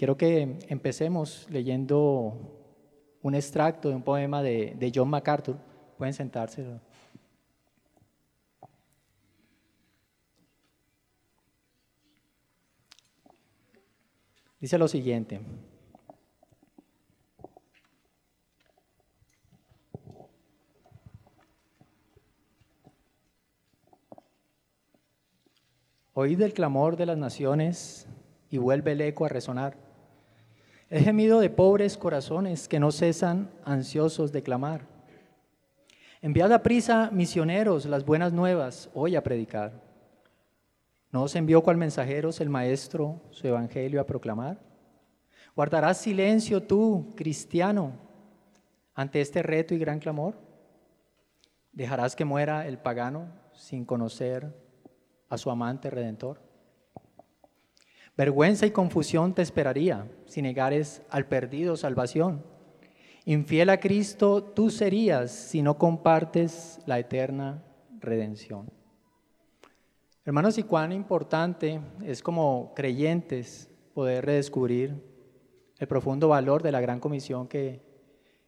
quiero que empecemos leyendo un extracto de un poema de, John MacArthur. Pueden sentarse. Dice lo siguiente. Oíd el clamor de las naciones y vuelve el eco a resonar. El gemido de pobres corazones que no cesan ansiosos de clamar. Enviad a prisa misioneros las buenas nuevas hoy a predicar. ¿No os envió cual mensajeros el Maestro su evangelio a proclamar? ¿Guardarás silencio tú, cristiano, ante este reto y gran clamor? ¿Dejarás que muera el pagano sin conocer a su amante redentor? Vergüenza y confusión te esperaría si negares al perdido salvación. Infiel a Cristo tú serías si no compartes la eterna redención. Hermanos, y cuán importante es como creyentes poder redescubrir el profundo valor de la gran comisión que,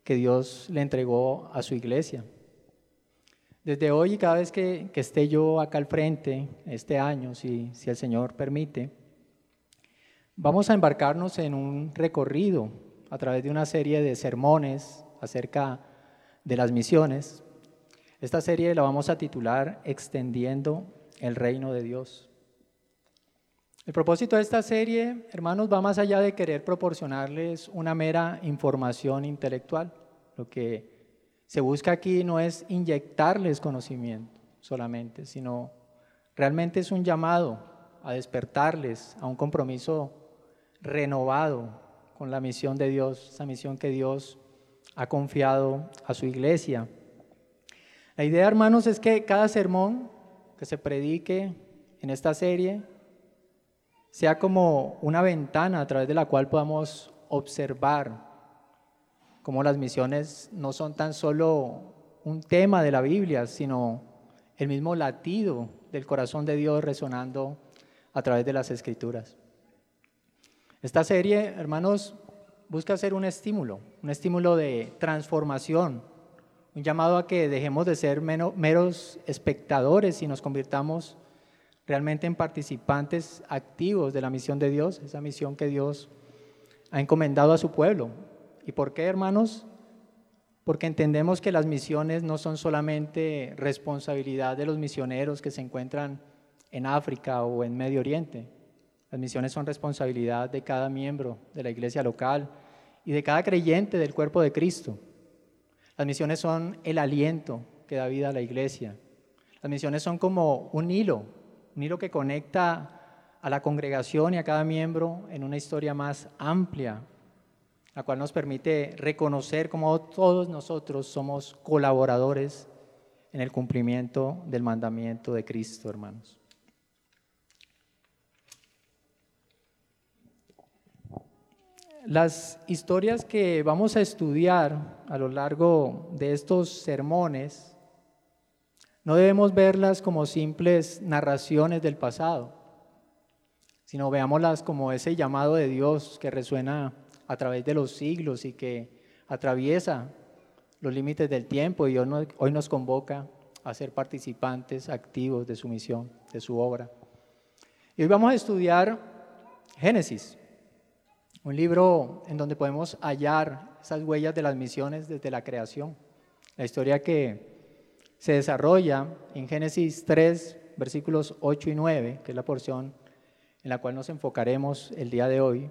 que Dios le entregó a su iglesia. Desde hoy y cada vez que, que, esté yo acá al frente, este año, si, si el Señor permite, vamos a embarcarnos en un recorrido a través de una serie de sermones acerca de las misiones. Esta serie la vamos a titular Extendiendo el reino de Dios. El propósito de esta serie, hermanos, va más allá de querer proporcionarles una mera información intelectual. Lo que se busca aquí no es inyectarles conocimiento solamente, sino realmente es un llamado a despertarles a un compromiso renovado con la misión de Dios, esa misión que Dios ha confiado a su iglesia. La idea, hermanos, es que cada sermón que se predique en esta serie sea como una ventana a través de la cual podamos observar cómo las misiones no son tan solo un tema de la Biblia, sino el mismo latido del corazón de Dios resonando a través de las escrituras. Esta serie, hermanos, busca ser un estímulo, un estímulo de transformación, un llamado a que dejemos de ser meros espectadores y nos convirtamos realmente en participantes activos de la misión de Dios, esa misión que Dios ha encomendado a su pueblo. ¿Y por qué, hermanos? Porque entendemos que las misiones no son solamente responsabilidad de los misioneros que se encuentran en África o en Medio Oriente. Las misiones son responsabilidad de cada miembro de la iglesia local y de cada creyente del cuerpo de Cristo. Las misiones son el aliento que da vida a la iglesia. Las misiones son como un hilo, un hilo que conecta a la congregación y a cada miembro en una historia más amplia, la cual nos permite reconocer cómo todos nosotros somos colaboradores en el cumplimiento del mandamiento de Cristo, hermanos. Las historias que vamos a estudiar a lo largo de estos sermones no debemos verlas como simples narraciones del pasado, sino veámoslas como ese llamado de Dios que resuena a través de los siglos y que atraviesa los límites del tiempo y hoy nos convoca a ser participantes activos de su misión, de su obra. Y hoy vamos a estudiar Génesis. Un libro en donde podemos hallar esas huellas de las misiones desde la creación. La historia que se desarrolla en Génesis 3, versículos 8 y 9, que es la porción en la cual nos enfocaremos el día de hoy,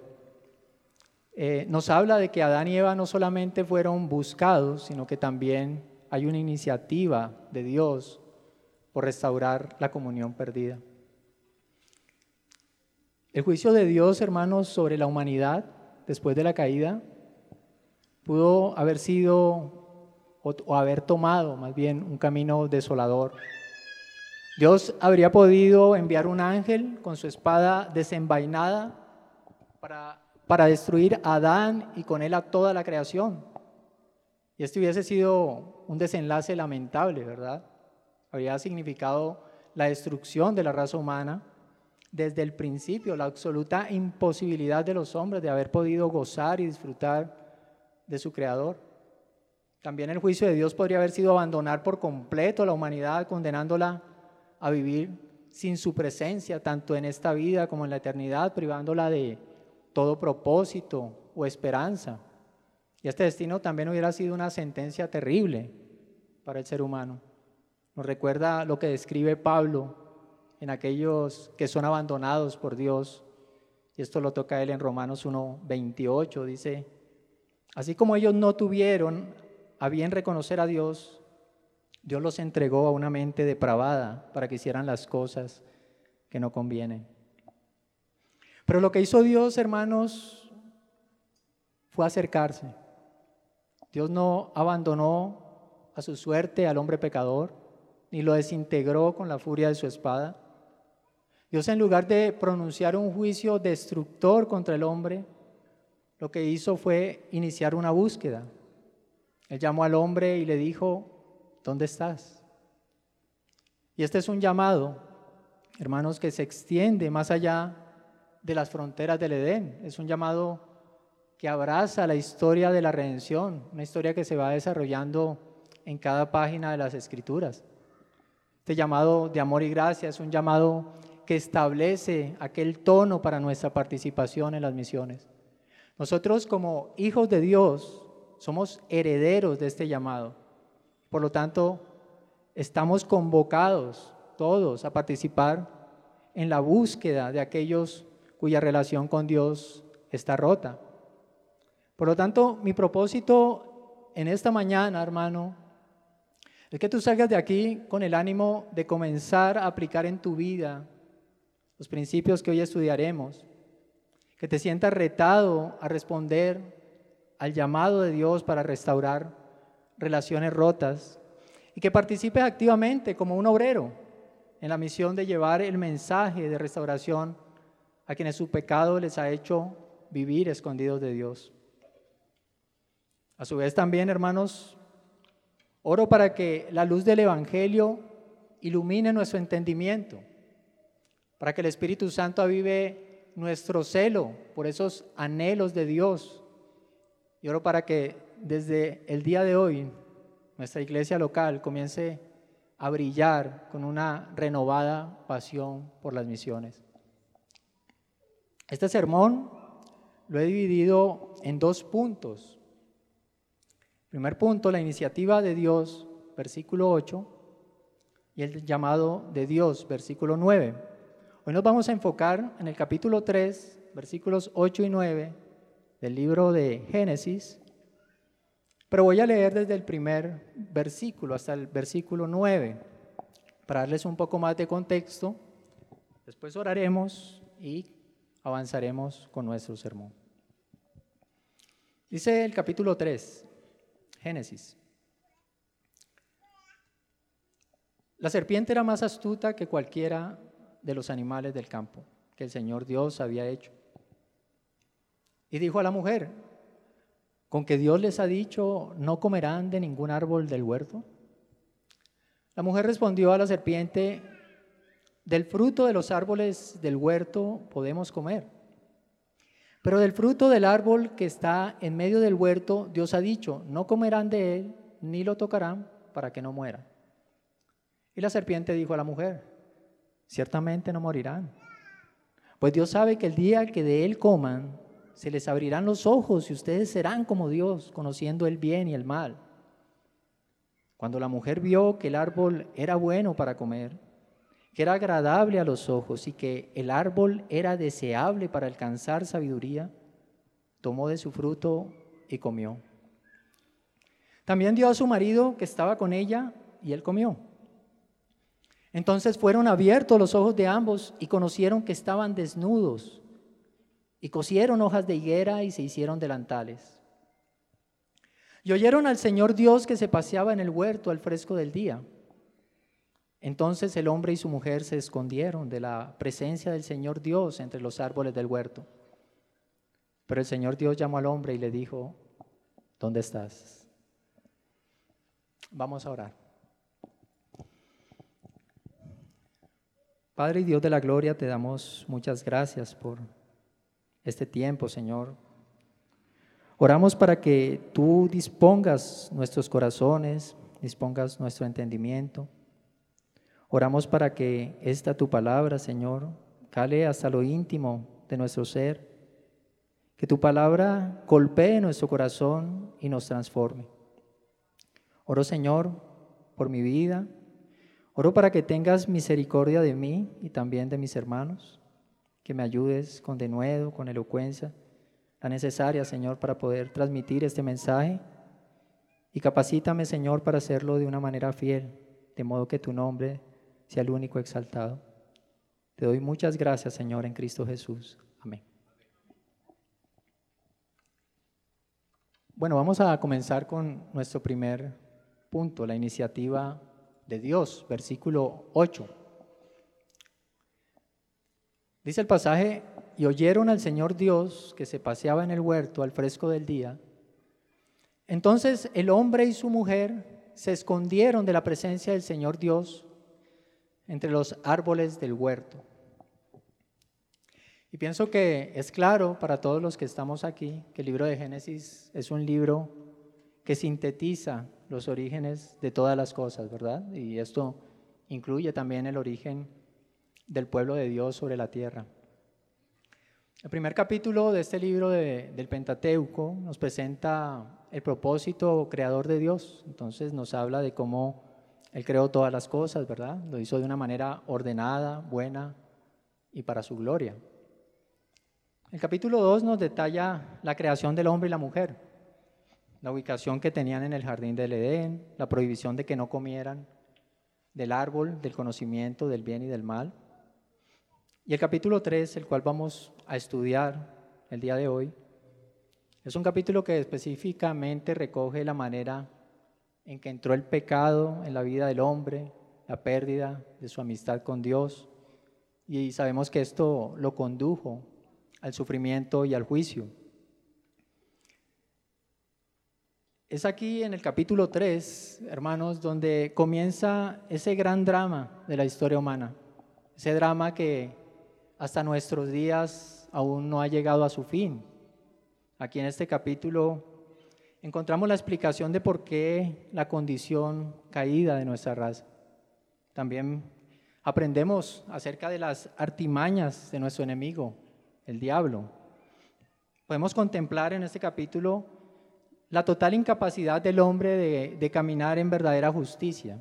eh, nos habla de que Adán y Eva no solamente fueron buscados, sino que también hay una iniciativa de Dios por restaurar la comunión perdida. El juicio de Dios, hermanos, sobre la humanidad después de la caída pudo haber sido o, haber tomado más bien un camino desolador. Dios habría podido enviar un ángel con su espada desenvainada para, para destruir a Adán y con él a toda la creación. Y este hubiese sido un desenlace lamentable, ¿verdad? Habría significado la destrucción de la raza humana desde el principio, la absoluta imposibilidad de los hombres de haber podido gozar y disfrutar de su Creador. También el juicio de Dios podría haber sido abandonar por completo a la humanidad, condenándola a vivir sin su presencia, tanto en esta vida como en la eternidad, privándola de todo propósito o esperanza. Y este destino también hubiera sido una sentencia terrible para el ser humano. Nos recuerda lo que describe Pablo en aquellos que son abandonados por Dios. Y esto lo toca él en Romanos 1.28. Dice, así como ellos no tuvieron a bien reconocer a Dios, Dios los entregó a una mente depravada para que hicieran las cosas que no convienen. Pero lo que hizo Dios, hermanos, fue acercarse. Dios no abandonó a su suerte al hombre pecador, ni lo desintegró con la furia de su espada. Dios en lugar de pronunciar un juicio destructor contra el hombre, lo que hizo fue iniciar una búsqueda. Él llamó al hombre y le dijo, ¿dónde estás? Y este es un llamado, hermanos, que se extiende más allá de las fronteras del Edén. Es un llamado que abraza la historia de la redención, una historia que se va desarrollando en cada página de las escrituras. Este llamado de amor y gracia es un llamado que establece aquel tono para nuestra participación en las misiones. Nosotros como hijos de Dios somos herederos de este llamado. Por lo tanto, estamos convocados todos a participar en la búsqueda de aquellos cuya relación con Dios está rota. Por lo tanto, mi propósito en esta mañana, hermano, es que tú salgas de aquí con el ánimo de comenzar a aplicar en tu vida los principios que hoy estudiaremos, que te sientas retado a responder al llamado de Dios para restaurar relaciones rotas y que participes activamente como un obrero en la misión de llevar el mensaje de restauración a quienes su pecado les ha hecho vivir escondidos de Dios. A su vez también, hermanos, oro para que la luz del Evangelio ilumine nuestro entendimiento, para que el Espíritu Santo avive nuestro celo por esos anhelos de Dios. Y oro para que desde el día de hoy nuestra iglesia local comience a brillar con una renovada pasión por las misiones. Este sermón lo he dividido en dos puntos. Primer punto, la iniciativa de Dios, versículo 8, y el llamado de Dios, versículo 9. Hoy nos vamos a enfocar en el capítulo 3, versículos 8 y 9 del libro de Génesis, pero voy a leer desde el primer versículo hasta el versículo 9 para darles un poco más de contexto. Después oraremos y avanzaremos con nuestro sermón. Dice el capítulo 3, Génesis. La serpiente era más astuta que cualquiera de los animales del campo que el Señor Dios había hecho. Y dijo a la mujer, ¿con que Dios les ha dicho, no comerán de ningún árbol del huerto? La mujer respondió a la serpiente, del fruto de los árboles del huerto podemos comer pero del fruto del árbol que está en medio del huerto, Dios ha dicho, no comerán de él, ni lo tocarán, para que no muera. Y la serpiente dijo a la mujer, ciertamente no morirán. Pues Dios sabe que el día que de él coman, se les abrirán los ojos y ustedes serán como Dios, conociendo el bien y el mal. Cuando la mujer vio que el árbol era bueno para comer, que era agradable a los ojos y que el árbol era deseable para alcanzar sabiduría, tomó de su fruto y comió. También dio a su marido que estaba con ella y él comió. Entonces fueron abiertos los ojos de ambos y conocieron que estaban desnudos y cosieron hojas de higuera y se hicieron delantales. Y oyeron al Señor Dios que se paseaba en el huerto al fresco del día. Entonces el hombre y su mujer se escondieron de la presencia del Señor Dios entre los árboles del huerto. Pero el Señor Dios llamó al hombre y le dijo, ¿dónde estás? Vamos a orar. Padre y Dios de la gloria, te damos muchas gracias por este tiempo, Señor. Oramos para que tú dispongas nuestros corazones, dispongas nuestro entendimiento. Oramos para que esta tu palabra, Señor, cale hasta lo íntimo de nuestro ser, que tu palabra golpee nuestro corazón y nos transforme. Oro, Señor, por mi vida. Oro para que tengas misericordia de mí y también de mis hermanos, que me ayudes con denuedo, con elocuencia, la necesaria, Señor, para poder transmitir este mensaje. Y capacítame, Señor, para hacerlo de una manera fiel, de modo que tu nombre sea el único exaltado. Te doy muchas gracias, Señor, en Cristo Jesús. Amén. Bueno, vamos a comenzar con nuestro primer punto, la iniciativa de Dios, versículo 8. Dice el pasaje, y oyeron al Señor Dios que se paseaba en el huerto al fresco del día. Entonces el hombre y su mujer se escondieron de la presencia del Señor Dios entre los árboles del huerto. Y pienso que es claro para todos los que estamos aquí que el libro de Génesis es un libro que sintetiza los orígenes de todas las cosas, ¿verdad? Y esto incluye también el origen del pueblo de Dios sobre la tierra. El primer capítulo de este libro del Pentateuco nos presenta el propósito creador de Dios. Entonces nos habla de cómo Él creó todas las cosas, ¿verdad? Lo hizo de una manera ordenada, buena y para su gloria. El capítulo 2 nos detalla la creación del hombre y la mujer, la ubicación que tenían en el jardín del Edén, la prohibición de que no comieran del árbol del conocimiento del bien y del mal. Y el capítulo 3, el cual vamos a estudiar el día de hoy, es un capítulo que específicamente recoge la manera en que entró el pecado en la vida del hombre, la pérdida de su amistad con Dios, y sabemos que esto lo condujo al sufrimiento y al juicio. Es aquí en el capítulo 3, hermanos, donde comienza ese gran drama de la historia humana, ese drama que hasta nuestros días aún no ha llegado a su fin. Aquí en este capítulo encontramos la explicación de por qué la condición caída de nuestra raza. También aprendemos acerca de las artimañas de nuestro enemigo, el diablo. Podemos contemplar en este capítulo la total incapacidad del hombre de, caminar en verdadera justicia.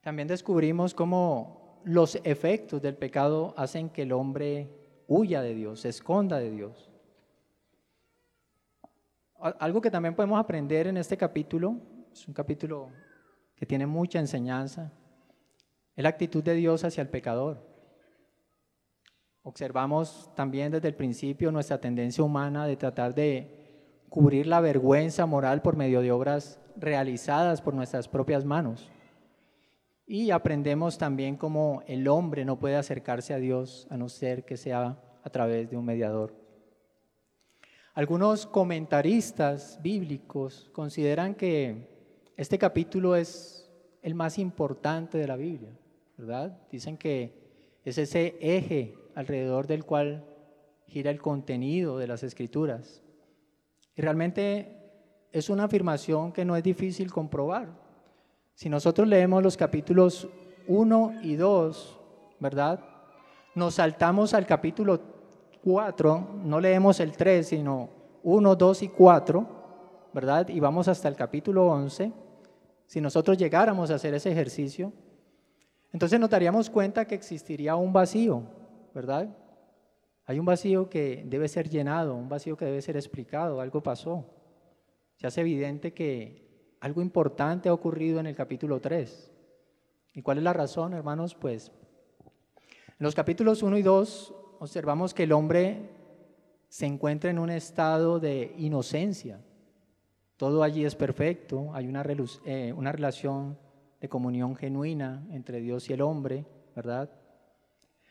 También descubrimos cómo los efectos del pecado hacen que el hombre huya de Dios, se esconda de Dios. Algo que también podemos aprender en este capítulo, es un capítulo que tiene mucha enseñanza, es la actitud de Dios hacia el pecador. Observamos también desde el principio nuestra tendencia humana de tratar de cubrir la vergüenza moral por medio de obras realizadas por nuestras propias manos. Y aprendemos también cómo el hombre no puede acercarse a Dios a no ser que sea a través de un mediador. Algunos comentaristas bíblicos consideran que este capítulo es el más importante de la Biblia, ¿verdad? Dicen que es ese eje alrededor del cual gira el contenido de las escrituras. Y realmente es una afirmación que no es difícil comprobar. Si nosotros leemos los capítulos 1 y 2, ¿verdad? Nos saltamos al capítulo 4, no leemos el 3, sino 1, 2 y 4, ¿verdad? Y vamos hasta el capítulo 11. Si nosotros llegáramos a hacer ese ejercicio, entonces nos daríamos cuenta que existiría un vacío, ¿verdad? Hay un vacío que debe ser llenado, un vacío que debe ser explicado, algo pasó. Se hace evidente que algo importante ha ocurrido en el capítulo 3. ¿Y cuál es la razón, hermanos? Pues en los capítulos 1 y 2 observamos que el hombre se encuentra en un estado de inocencia. Todo allí es perfecto, hay una, eh, una relación de comunión genuina entre Dios y el hombre, ¿verdad?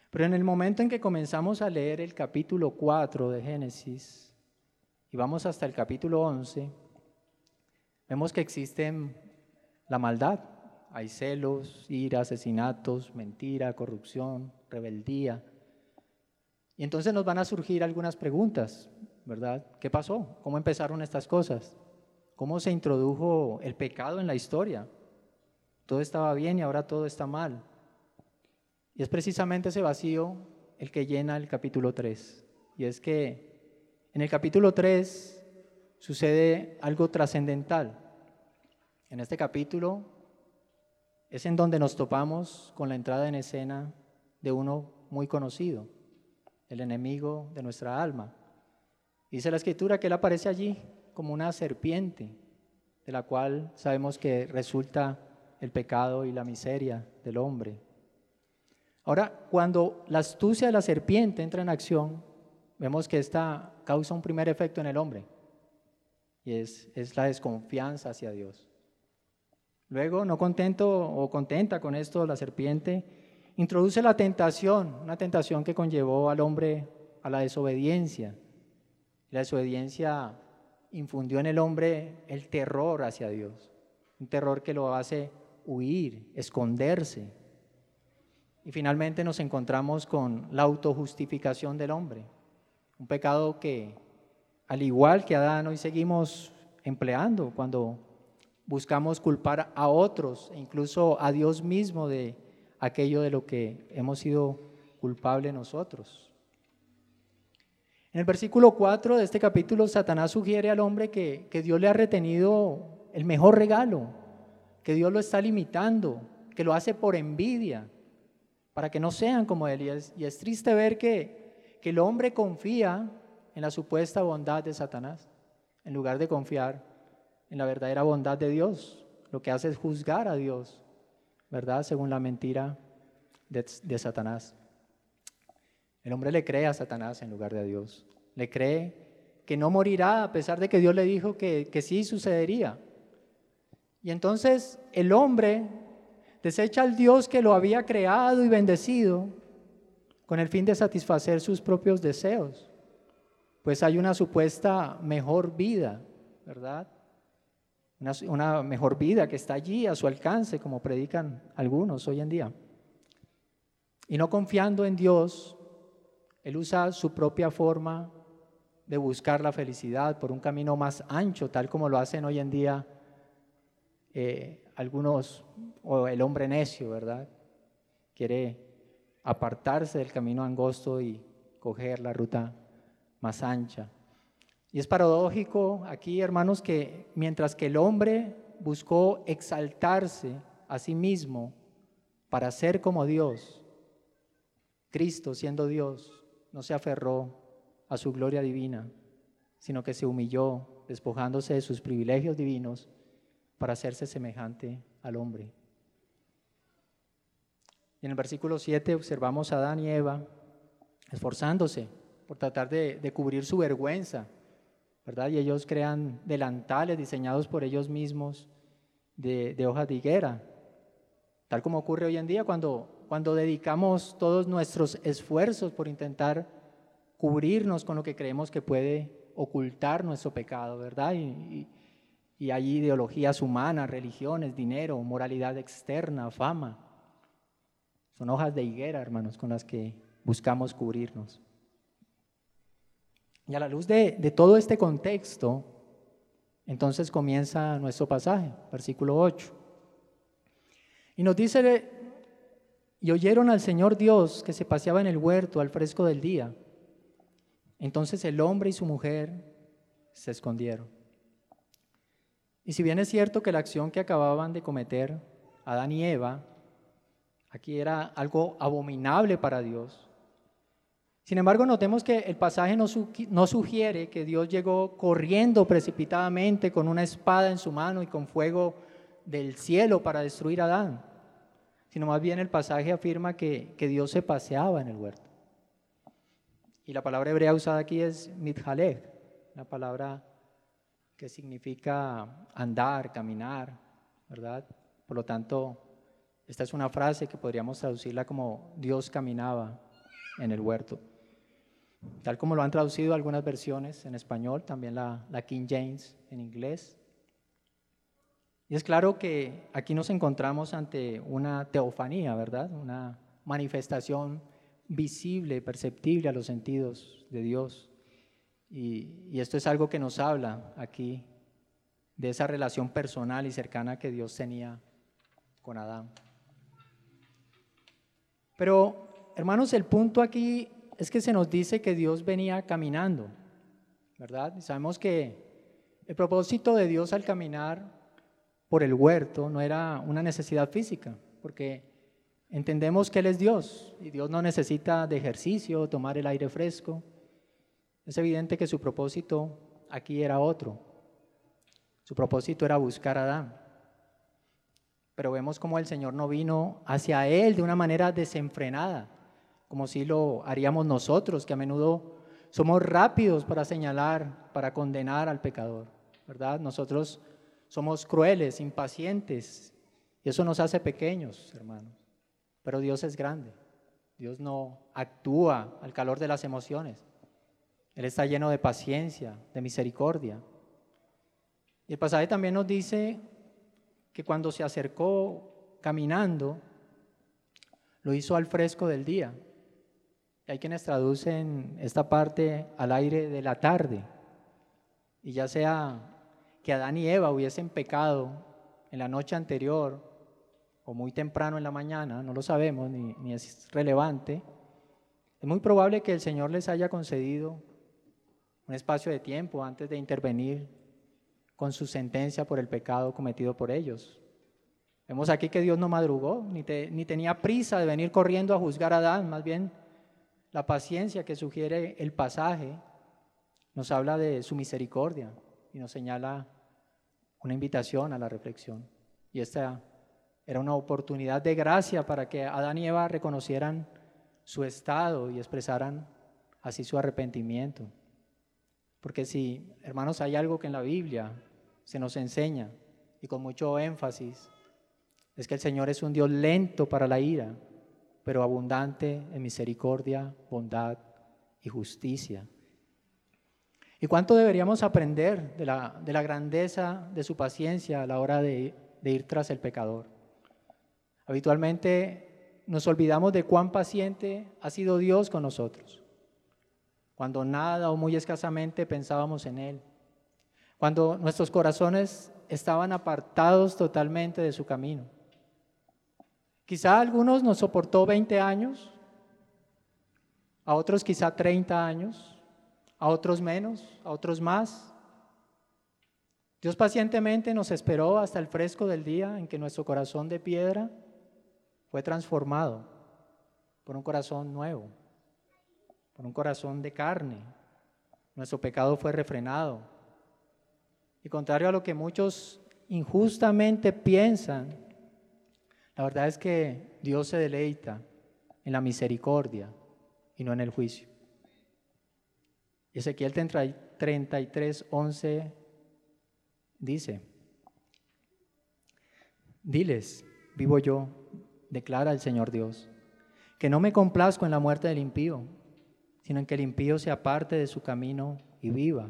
Pero en el momento en que comenzamos a leer el capítulo 4 de Génesis y vamos hasta el capítulo 11, vemos que existe la maldad, hay celos, ira, asesinatos, mentira, corrupción, rebeldía. Y entonces nos van a surgir algunas preguntas, ¿verdad? ¿Qué pasó? ¿Cómo empezaron estas cosas? ¿Cómo se introdujo el pecado en la historia? Todo estaba bien y ahora todo está mal. Y es precisamente ese vacío el que llena el capítulo 3. Y es que en el capítulo 3 sucede algo trascendental. En este capítulo es en donde nos topamos con la entrada en escena de uno muy conocido, el enemigo de nuestra alma. Dice la escritura que él aparece allí como una serpiente, de la cual sabemos que resulta el pecado y la miseria del hombre. Ahora, cuando la astucia de la serpiente entra en acción, vemos que esta causa un primer efecto en el hombre, y es, la desconfianza hacia Dios. Luego, no contento o contenta con esto, la serpiente introduce la tentación, una tentación que conllevó al hombre a la desobediencia. La desobediencia infundió en el hombre el terror hacia Dios, un terror que lo hace huir, esconderse. Y finalmente nos encontramos con la autojustificación del hombre, un pecado que, al igual que Adán, hoy seguimos empleando cuando buscamos culpar a otros e incluso a Dios mismo de aquello de lo que hemos sido culpables nosotros. En el versículo 4 de este capítulo, Satanás sugiere al hombre que, que Dios le ha retenido el mejor regalo, que Dios lo está limitando, que lo hace por envidia, para que no sean como Él. Y es, y es triste ver que, que el hombre confía en la supuesta bondad de Satanás, en lugar de confiar en la verdadera bondad de Dios. Lo que hace es juzgar a Dios, ¿verdad? Según la mentira de, Satanás. El hombre le cree a Satanás en lugar de a Dios. Le cree que no morirá a pesar de que Dios le dijo que, que sí sucedería. Y entonces el hombre desecha al Dios que lo había creado y bendecido con el fin de satisfacer sus propios deseos. Pues hay una supuesta mejor vida, ¿verdad? una, mejor vida que está allí a su alcance, como predican algunos hoy en día. Y no confiando en Dios, Él usa su propia forma de buscar la felicidad por un camino más ancho, tal como lo hacen hoy en día eh, algunos, o el hombre necio, ¿verdad? Quiere apartarse del camino angosto y coger la ruta más ancha. Y es paradójico aquí, hermanos, que mientras que el hombre buscó exaltarse a sí mismo para ser como Dios, Cristo, siendo Dios, no se aferró a su gloria divina, sino que se humilló, despojándose de sus privilegios divinos para hacerse semejante al hombre. Y en el versículo 7 observamos a Adán y Eva esforzándose por tratar de, de cubrir su vergüenza ¿verdad? Y ellos crean delantales diseñados por ellos mismos de, hojas de higuera, tal como ocurre hoy en día cuando, cuando dedicamos todos nuestros esfuerzos por intentar cubrirnos con lo que creemos que puede ocultar nuestro pecado, ¿verdad? Y hay ideologías humanas, religiones, dinero, moralidad externa, fama. Son hojas de higuera, hermanos, con las que buscamos cubrirnos. Y a la luz de, todo este contexto, entonces comienza nuestro pasaje, versículo 8. Y nos dice, y oyeron al Señor Dios que se paseaba en el huerto al fresco del día. Entonces el hombre y su mujer se escondieron. Y si bien es cierto que la acción que acababan de cometer Adán y Eva, aquí era algo abominable para Dios, sin embargo, notemos que el pasaje no, sugiere que Dios llegó corriendo precipitadamente con una espada en su mano y con fuego del cielo para destruir a Adán, sino más bien el pasaje afirma que, Dios se paseaba en el huerto. Y la palabra hebrea usada aquí es mithalech, la palabra que significa andar, caminar, ¿verdad? Por lo tanto, esta es una frase que podríamos traducirla como Dios caminaba en el huerto tal como lo han traducido algunas versiones en español, también la, King James en inglés. Y es claro que aquí nos encontramos ante una teofanía, ¿verdad? Una manifestación visible, perceptible a los sentidos de Dios. Y, esto es algo que nos habla aquí de esa relación personal y cercana que Dios tenía con Adán. Pero, hermanos, el punto aquí es que se nos dice que Dios venía caminando, ¿verdad? Y sabemos que el propósito de Dios al caminar por el huerto no era una necesidad física, porque entendemos que Él es Dios y Dios no necesita de ejercicio, tomar el aire fresco. Es evidente que su propósito aquí era otro. Su propósito era buscar a Adán. Pero vemos como el Señor no vino hacia Él de una manera desenfrenada, como si lo haríamos nosotros, que a menudo somos rápidos para señalar, para condenar al pecador, ¿verdad? Nosotros somos crueles, impacientes, y eso nos hace pequeños, hermanos. Pero Dios es grande. Dios no actúa al calor de las emociones. Él está lleno de paciencia, de misericordia. Y el pasaje también nos dice que cuando se acercó caminando, lo hizo al fresco del día. Hay quienes traducen esta parte al aire de la tarde. Y ya sea que Adán y Eva hubiesen pecado en la noche anterior o muy temprano en la mañana, no lo sabemos ni, ni es relevante, es muy probable que el Señor les haya concedido un espacio de tiempo antes de intervenir con su sentencia por el pecado cometido por ellos. Vemos aquí que Dios no madrugó, ni, ni, tenía prisa de venir corriendo a juzgar a Adán, más bien la paciencia que sugiere el pasaje nos habla de su misericordia y nos señala una invitación a la reflexión. Y esta era una oportunidad de gracia para que Adán y Eva reconocieran su estado y expresaran así su arrepentimiento. Porque si, hermanos, hay algo que en la Biblia se nos enseña y con mucho énfasis, es que el Señor es un Dios lento para la ira, pero abundante en misericordia, bondad y justicia. ¿Y cuánto deberíamos aprender de la, de la grandeza de su paciencia a la hora de, de ir tras el pecador? Habitualmente nos olvidamos de cuán paciente ha sido Dios con nosotros, cuando nada o muy escasamente pensábamos en Él, cuando nuestros corazones estaban apartados totalmente de su camino. Quizá a algunos nos soportó 20 años, a otros quizá 30 años, a otros menos, a otros más. Dios pacientemente nos esperó hasta el fresco del día en que nuestro corazón de piedra fue transformado por un corazón nuevo, por un corazón de carne. Nuestro pecado fue refrenado. Y contrario a lo que muchos injustamente piensan, la verdad es que Dios se deleita en la misericordia y no en el juicio. Ezequiel 33, 11 dice, diles, vivo yo, declara el Señor Dios, que no me complazco en la muerte del impío, sino en que el impío se aparte de su camino y viva.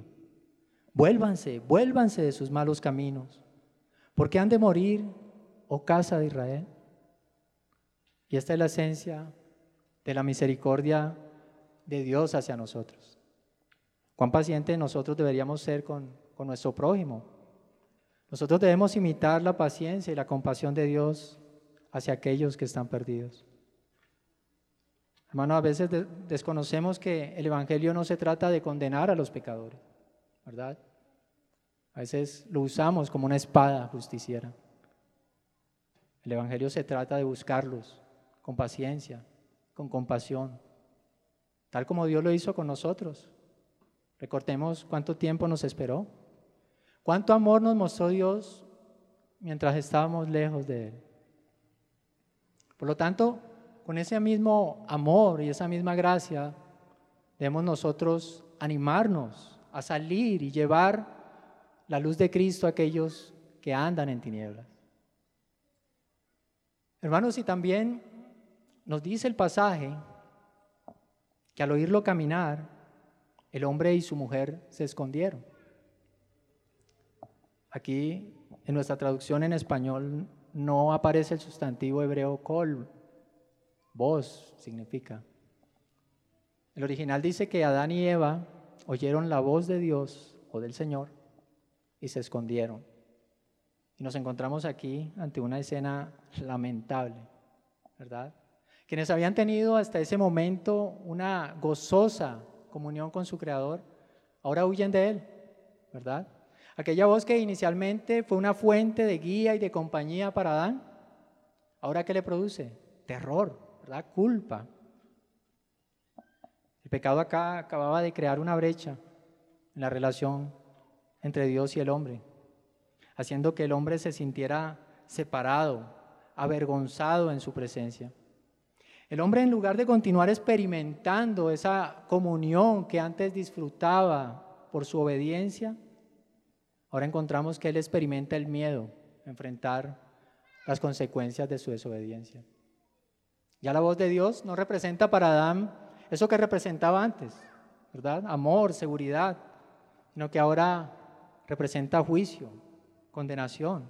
Vuélvanse, vuélvanse de sus malos caminos, porque han de morir, oh casa de Israel. Y esta es la esencia de la misericordia de Dios hacia nosotros. Cuán pacientes nosotros deberíamos ser con, con nuestro prójimo. Nosotros debemos imitar la paciencia y la compasión de Dios hacia aquellos que están perdidos. Hermano, a veces desconocemos que el Evangelio no se trata de condenar a los pecadores, ¿verdad? A veces lo usamos como una espada justiciera. El Evangelio se trata de buscarlos con paciencia, con compasión, tal como Dios lo hizo con nosotros. Recordemos cuánto tiempo nos esperó. Cuánto amor nos mostró Dios mientras estábamos lejos de Él. Por lo tanto, con ese mismo amor y esa misma gracia, debemos nosotros animarnos a salir y llevar la luz de Cristo a aquellos que andan en tinieblas. Hermanos, y también nos dice el pasaje que al oírlo caminar, el hombre y su mujer se escondieron. Aquí en nuestra traducción en español no aparece el sustantivo hebreo kol, voz significa. El original dice que Adán y Eva oyeron la voz de Dios o del Señor y se escondieron. Y nos encontramos aquí ante una escena lamentable, ¿verdad? Quienes habían tenido hasta ese momento una gozosa comunión con su Creador, ahora huyen de Él, ¿verdad? Aquella voz que inicialmente fue una fuente de guía y de compañía para Adán, ahora ¿qué le produce? Terror, ¿verdad? Culpa. El pecado acá acababa de crear una brecha en la relación entre Dios y el hombre, haciendo que el hombre se sintiera separado, avergonzado en su presencia. El hombre en lugar de continuar experimentando esa comunión que antes disfrutaba por su obediencia, ahora encontramos que él experimenta el miedo a enfrentar las consecuencias de su desobediencia. Ya la voz de Dios no representa para Adán eso que representaba antes, ¿verdad? Amor, seguridad, sino que ahora representa juicio, condenación.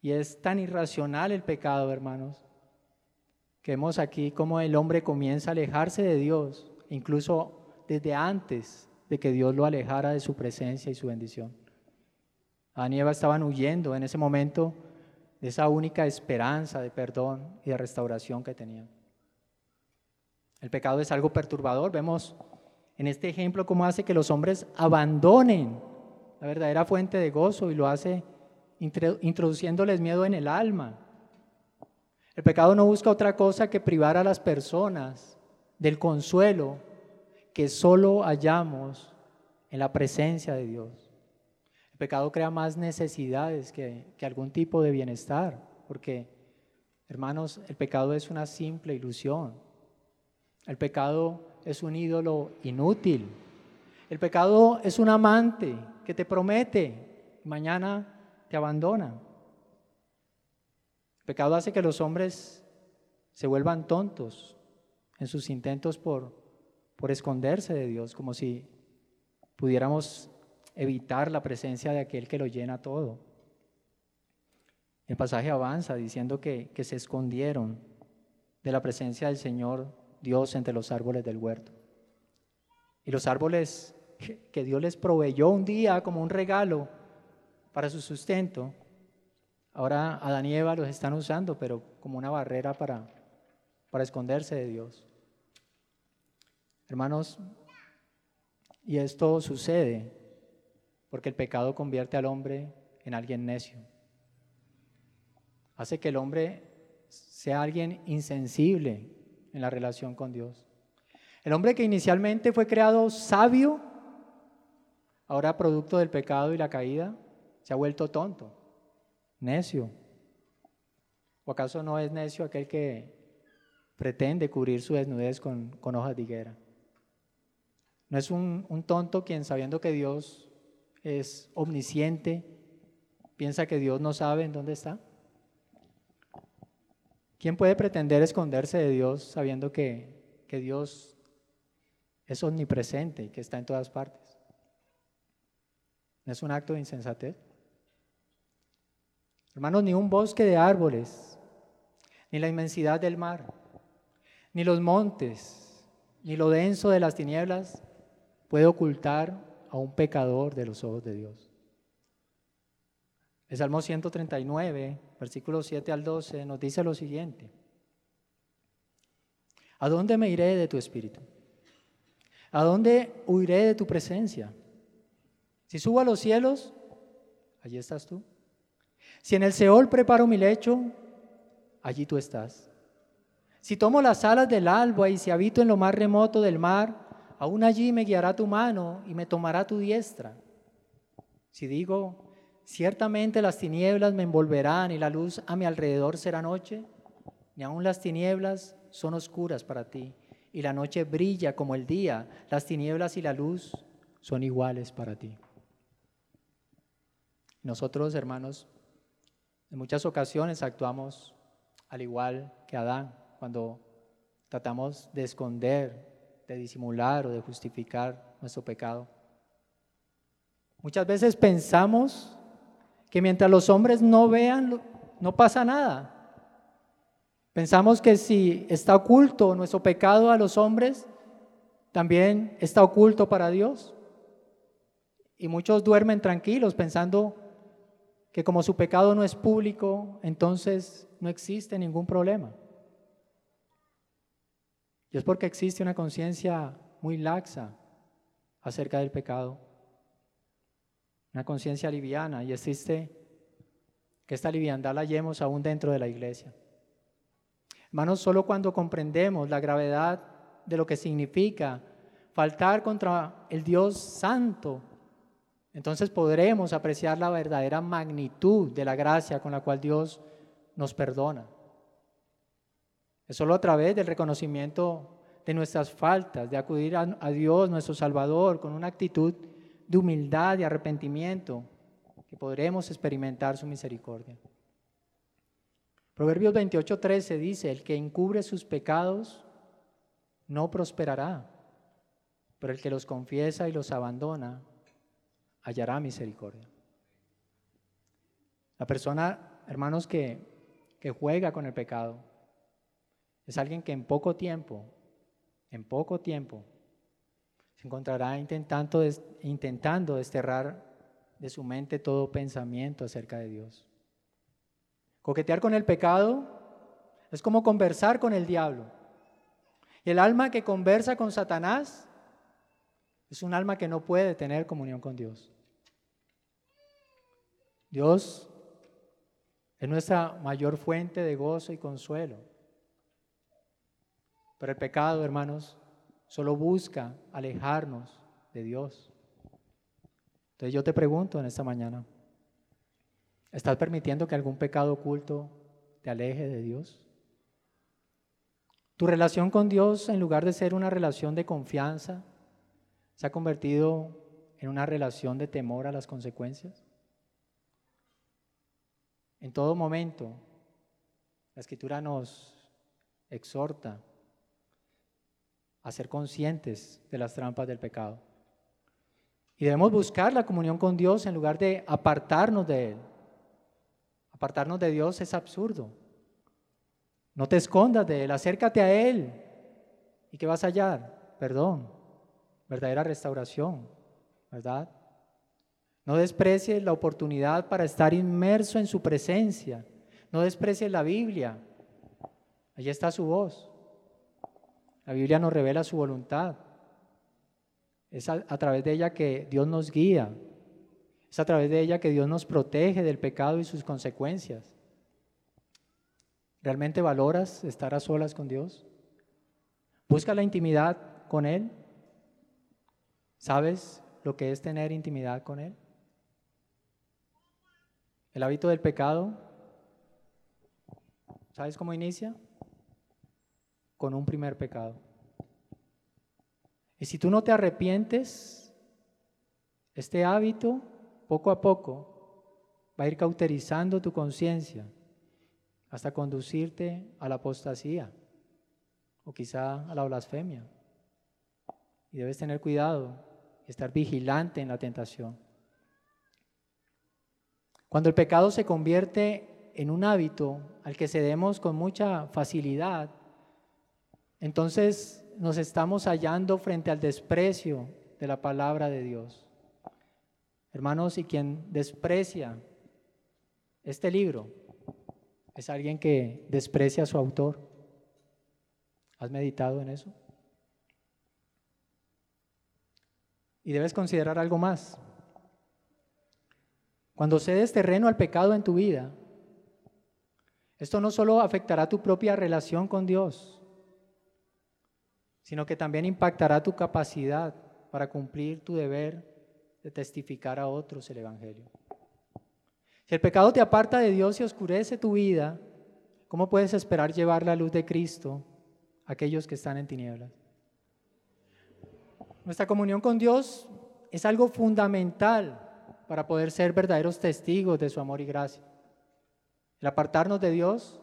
Y es tan irracional el pecado, hermanos, que vemos aquí cómo el hombre comienza a alejarse de Dios, incluso desde antes de que Dios lo alejara de su presencia y su bendición. Adán y Eva estaban huyendo en ese momento de esa única esperanza de perdón y de restauración que tenían. El pecado es algo perturbador. Vemos en este ejemplo cómo hace que los hombres abandonen la verdadera fuente de gozo y lo hace introduciéndoles miedo en el alma. El pecado no busca otra cosa que privar a las personas del consuelo que solo hallamos en la presencia de Dios. Pecado crea más necesidades que, que algún tipo de bienestar, porque, hermanos, el pecado es una simple ilusión. El pecado es un ídolo inútil. El pecado es un amante que te promete y mañana te abandona. El pecado hace que los hombres se vuelvan tontos en sus intentos por, por esconderse de Dios, como si pudiéramos evitar la presencia de aquel que lo llena todo. El pasaje avanza diciendo que, que se escondieron de la presencia del Señor Dios entre los árboles del huerto. Y los árboles que Dios les proveyó un día como un regalo para su sustento, ahora Adán y Eva los están usando, pero como una barrera para, para esconderse de Dios. Hermanos, y esto sucede porque el pecado convierte al hombre en alguien necio. Hace que el hombre sea alguien insensible en la relación con Dios. El hombre que inicialmente fue creado sabio, ahora producto del pecado y la caída, se ha vuelto tonto, necio. ¿O acaso no es necio aquel que pretende cubrir su desnudez con, hojas de higuera? ¿No es un, un tonto quien sabiendo que Dios es omnisciente, piensa que Dios no sabe en dónde está? ¿Quién puede pretender esconderse de Dios sabiendo que, que Dios es omnipresente y que está en todas partes? ¿No es un acto de insensatez? Hermanos, ni un bosque de árboles, ni la inmensidad del mar, ni los montes, ni lo denso de las tinieblas puede ocultar a un pecador de los ojos de Dios. El Salmo 139, versículos 7 al 12, nos dice lo siguiente. ¿A dónde me iré de tu espíritu? ¿A dónde huiré de tu presencia? Si subo a los cielos, allí estás tú. Si en el Seol preparo mi lecho, allí tú estás. Si tomo las alas del alba y si habito en lo más remoto del mar, aún allí me guiará tu mano y me tomará tu diestra. Si digo, Ciertamente las tinieblas me envolverán y la luz a mi alrededor será noche, ni aun las tinieblas son oscuras para ti, y la noche brilla como el día, las tinieblas y la luz son iguales para ti. Nosotros, hermanos, en muchas ocasiones actuamos al igual que Adán, cuando tratamos de esconder, de disimular o de justificar nuestro pecado. Muchas veces pensamos que mientras los hombres no vean, no pasa nada. Pensamos que si está oculto nuestro pecado a los hombres, también está oculto para Dios. Y muchos duermen tranquilos pensando que como su pecado no es público, entonces no existe ningún problema. Y es porque existe una conciencia muy laxa acerca del pecado, una conciencia liviana, y existe que esta liviandad la hallemos aún dentro de la iglesia. Hermanos, solo cuando comprendemos la gravedad de lo que significa faltar contra el Dios santo, entonces podremos apreciar la verdadera magnitud de la gracia con la cual Dios nos perdona. Es solo a través del reconocimiento de nuestras faltas, de acudir a, Dios, nuestro Salvador, con una actitud de humildad y arrepentimiento, que podremos experimentar su misericordia. Proverbios 28:13 dice, el que encubre sus pecados no prosperará, pero el que los confiesa y los abandona hallará misericordia. La persona, hermanos, que, que juega con el pecado, es alguien que en poco tiempo, en poco tiempo, se encontrará intentando, intentando desterrar de su mente todo pensamiento acerca de Dios. Coquetear con el pecado es como conversar con el diablo. Y el alma que conversa con Satanás es un alma que no puede tener comunión con Dios. Dios es nuestra mayor fuente de gozo y consuelo. Pero el pecado, hermanos, solo busca alejarnos de Dios. Entonces yo te pregunto en esta mañana, ¿estás permitiendo que algún pecado oculto te aleje de Dios? Tu relación con Dios, en lugar de ser una relación de confianza, se ha convertido en una relación de temor a las consecuencias. En todo momento, la escritura nos exhorta a ser conscientes de las trampas del pecado. Y debemos buscar la comunión con Dios en lugar de apartarnos de Él. Apartarnos de Dios es absurdo. No te escondas de Él, acércate a Él. ¿Y qué vas a hallar? Perdón, verdadera restauración, ¿verdad? No desprecies la oportunidad para estar inmerso en su presencia. No desprecies la Biblia. Allí está su voz. La Biblia nos revela su voluntad. Es a, a, través de ella que Dios nos guía. Es a través de ella que Dios nos protege del pecado y sus consecuencias. ¿Realmente valoras estar a solas con Dios? Busca la intimidad con Él. ¿Sabes lo que es tener intimidad con Él? El hábito del pecado, ¿sabes cómo inicia? Con un primer pecado. Y si tú no te arrepientes, este hábito, poco a poco, va a ir cauterizando tu conciencia hasta conducirte a la apostasía o quizá a la blasfemia. Y debes tener cuidado estar vigilante en la tentación. Cuando el pecado se convierte en un hábito al que cedemos con mucha facilidad, entonces nos estamos hallando frente al desprecio de la palabra de Dios. Hermanos, y quien desprecia este libro es alguien que desprecia a su autor. ¿Has meditado en eso? Y debes considerar algo más. Cuando cedes terreno al pecado en tu vida, esto no solo afectará tu propia relación con Dios, sino que también impactará tu capacidad para cumplir tu deber de testificar a otros el Evangelio. Si el pecado te aparta de Dios y oscurece tu vida, ¿cómo puedes esperar llevar la luz de Cristo a aquellos que están en tinieblas? Nuestra comunión con Dios es algo fundamental para poder ser verdaderos testigos de su amor y gracia. El apartarnos de Dios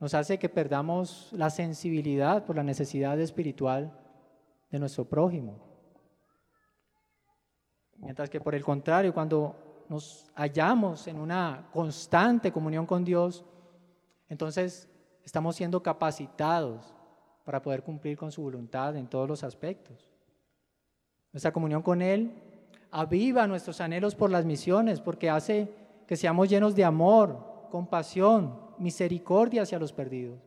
nos hace que perdamos la sensibilidad por la necesidad espiritual de nuestro prójimo. Mientras que por el contrario, cuando nos hallamos en una constante comunión con Dios, entonces estamos siendo capacitados para poder cumplir con su voluntad en todos los aspectos. Nuestra comunión con Él aviva nuestros anhelos por las misiones porque hace que seamos llenos de amor, compasión, misericordia hacia los perdidos.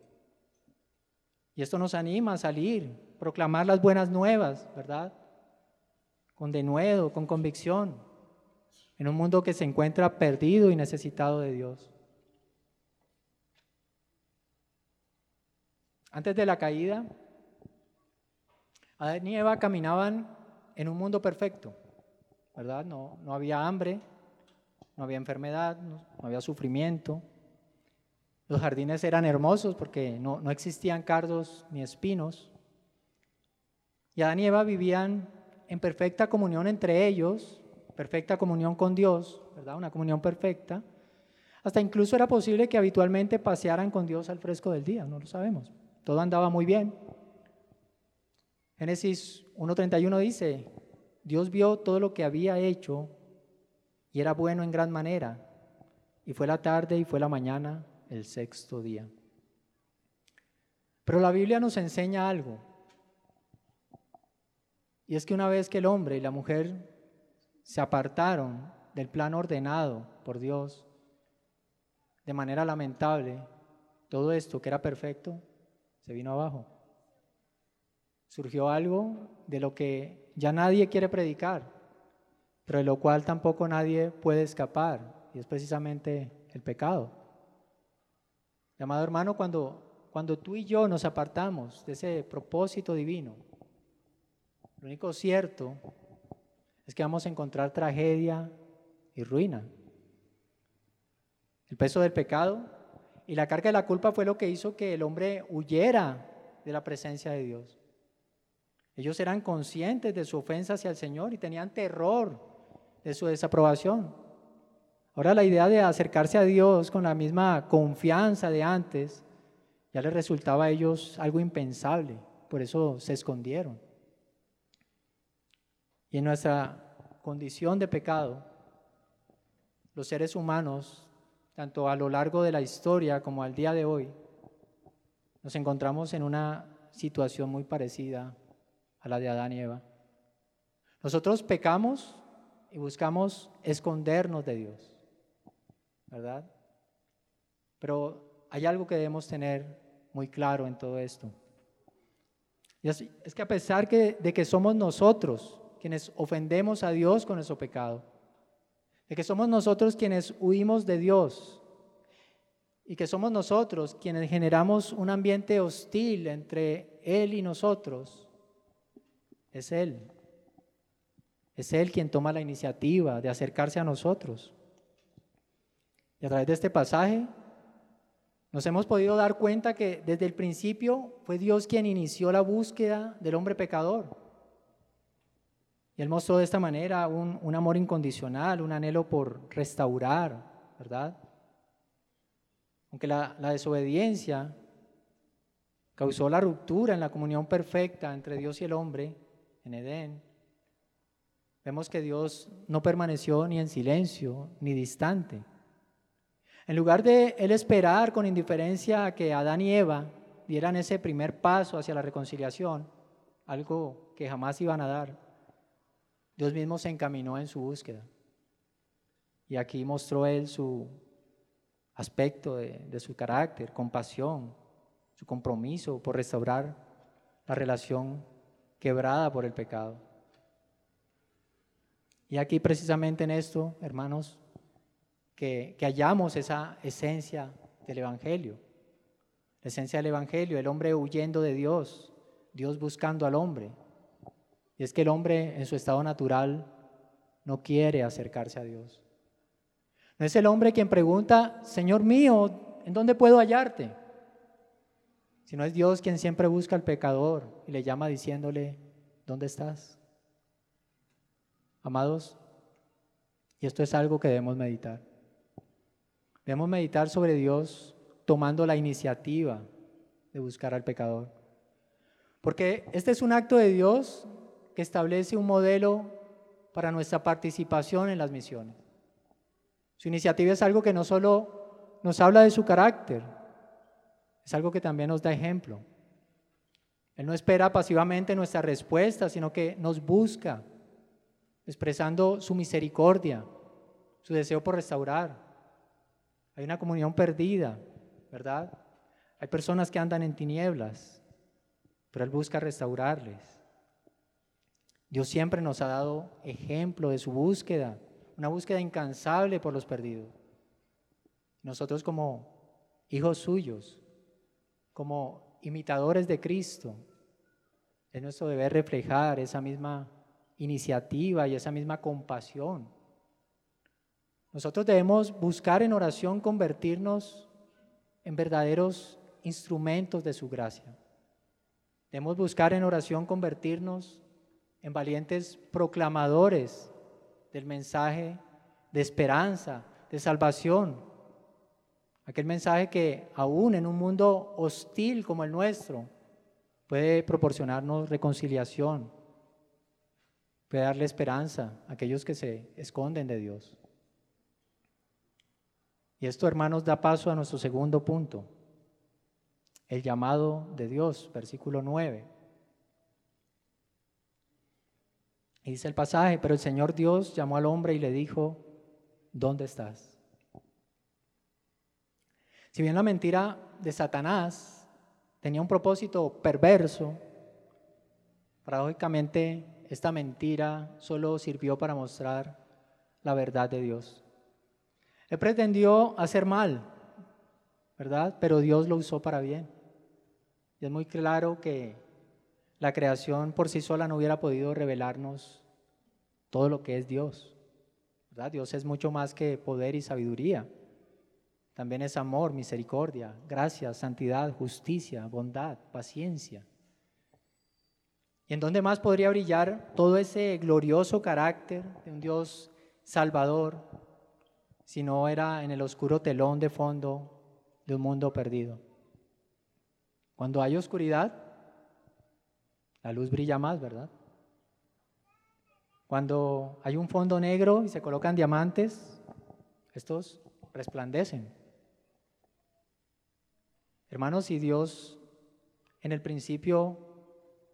Y esto nos anima a salir, proclamar las buenas nuevas, ¿verdad? Con denuedo, con convicción, en un mundo que se encuentra perdido y necesitado de Dios. Antes de la caída, Adán y Eva caminaban en un mundo perfecto, ¿verdad? No, no había hambre, no había enfermedad, no, había sufrimiento. Los jardines eran hermosos porque no, no existían cardos ni espinos. Y Adán y Eva vivían en perfecta comunión entre ellos, perfecta comunión con Dios, ¿verdad? Una comunión perfecta. Hasta incluso era posible que habitualmente pasearan con Dios al fresco del día, no lo sabemos. Todo andaba muy bien. Génesis 1.31 dice, Dios vio todo lo que había hecho y era bueno en gran manera. Y fue la tarde y fue la mañana el sexto día. Pero la Biblia nos enseña algo. Y es que una vez que el hombre y la mujer se apartaron del plan ordenado por Dios, de manera lamentable, todo esto que era perfecto se vino abajo. Surgió algo de lo que ya nadie quiere predicar, pero de lo cual tampoco nadie puede escapar, y es precisamente el pecado. Llamado hermano, cuando, cuando tú y yo nos apartamos de ese propósito divino, lo único cierto es que vamos a encontrar tragedia y ruina. El peso del pecado y la carga de la culpa fue lo que hizo que el hombre huyera de la presencia de Dios. Ellos eran conscientes de su ofensa hacia el Señor y tenían terror de su desaprobación. Ahora la idea de acercarse a Dios con la misma confianza de antes ya les resultaba a ellos algo impensable, por eso se escondieron. Y en nuestra condición de pecado, los seres humanos tanto a lo largo de la historia como al día de hoy, nos encontramos en una situación muy parecida a la de Adán y Eva. Nosotros pecamos y buscamos escondernos de Dios, ¿verdad? Pero hay algo que debemos tener muy claro en todo esto. Es, que a pesar de que somos nosotros quienes ofendemos a Dios con nuestro pecado, de que somos nosotros quienes huimos de Dios y que somos nosotros quienes generamos un ambiente hostil entre Él y nosotros, es Él. Es Él quien toma la iniciativa de acercarse a nosotros. Y a través de este pasaje nos hemos podido dar cuenta que desde el principio fue Dios quien inició la búsqueda del hombre pecador. Y Él mostró de esta manera un, amor incondicional, un anhelo por restaurar, ¿verdad? Aunque la, la desobediencia causó la ruptura en la comunión perfecta entre Dios y el hombre en Edén, vemos que Dios no permaneció ni en silencio ni distante. En lugar de él esperar con indiferencia a que Adán y Eva dieran ese primer paso hacia la reconciliación, algo que jamás iban a dar, Dios mismo se encaminó en su búsqueda. Y aquí mostró Él su aspecto de, su carácter, compasión, su compromiso por restaurar la relación quebrada por el pecado. Y aquí precisamente en esto, hermanos, que, hallamos esa esencia del Evangelio. La esencia del Evangelio, el hombre huyendo de Dios, Dios buscando al hombre, y es que el hombre en su estado natural no quiere acercarse a Dios. No es el hombre quien pregunta, Señor mío, ¿en dónde puedo hallarte? Sino es Dios quien siempre busca al pecador y le llama diciéndole, ¿dónde estás? Amados, y esto es algo que debemos meditar. Debemos meditar sobre Dios tomando la iniciativa de buscar al pecador. Porque este es un acto de Dios que establece un modelo para nuestra participación en las misiones. Su iniciativa es algo que no solo nos habla de su carácter, es algo que también nos da ejemplo. Él no espera pasivamente nuestra respuesta, sino que nos busca, expresando su misericordia, su deseo por restaurar. Hay una comunión perdida, ¿verdad? Hay personas que andan en tinieblas, pero Él busca restaurarles. Dios siempre nos ha dado ejemplo de su búsqueda, una búsqueda incansable por los perdidos. Nosotros como hijos suyos, como imitadores de Cristo, es nuestro deber reflejar esa misma iniciativa y esa misma compasión. Nosotros debemos buscar en oración convertirnos en verdaderos instrumentos de su gracia. Debemos buscar en oración convertirnos en valientes proclamadores del mensaje de esperanza, de salvación. Aquel mensaje que aún en un mundo hostil como el nuestro puede proporcionarnos reconciliación, puede darle esperanza a aquellos que se esconden de Dios. Y esto, hermanos, da paso a nuestro segundo punto, el llamado de Dios, versículo 9. Y dice el pasaje, pero el Señor Dios llamó al hombre y le dijo, ¿dónde estás? Si bien la mentira de Satanás tenía un propósito perverso, paradójicamente esta mentira solo sirvió para mostrar la verdad de Dios. Él pretendió hacer mal, ¿verdad? Pero Dios lo usó para bien. Y es muy claro que la creación por sí sola no hubiera podido revelarnos todo lo que es Dios. ¿verdad? Dios es mucho más que poder y sabiduría. También es amor, misericordia, gracia, santidad, justicia, bondad, paciencia. ¿Y en dónde más podría brillar todo ese glorioso carácter de un Dios salvador si no era en el oscuro telón de fondo de un mundo perdido? Cuando hay oscuridad, la luz brilla más, ¿verdad? Cuando hay un fondo negro y se colocan diamantes, estos resplandecen. Hermanos, si Dios en el principio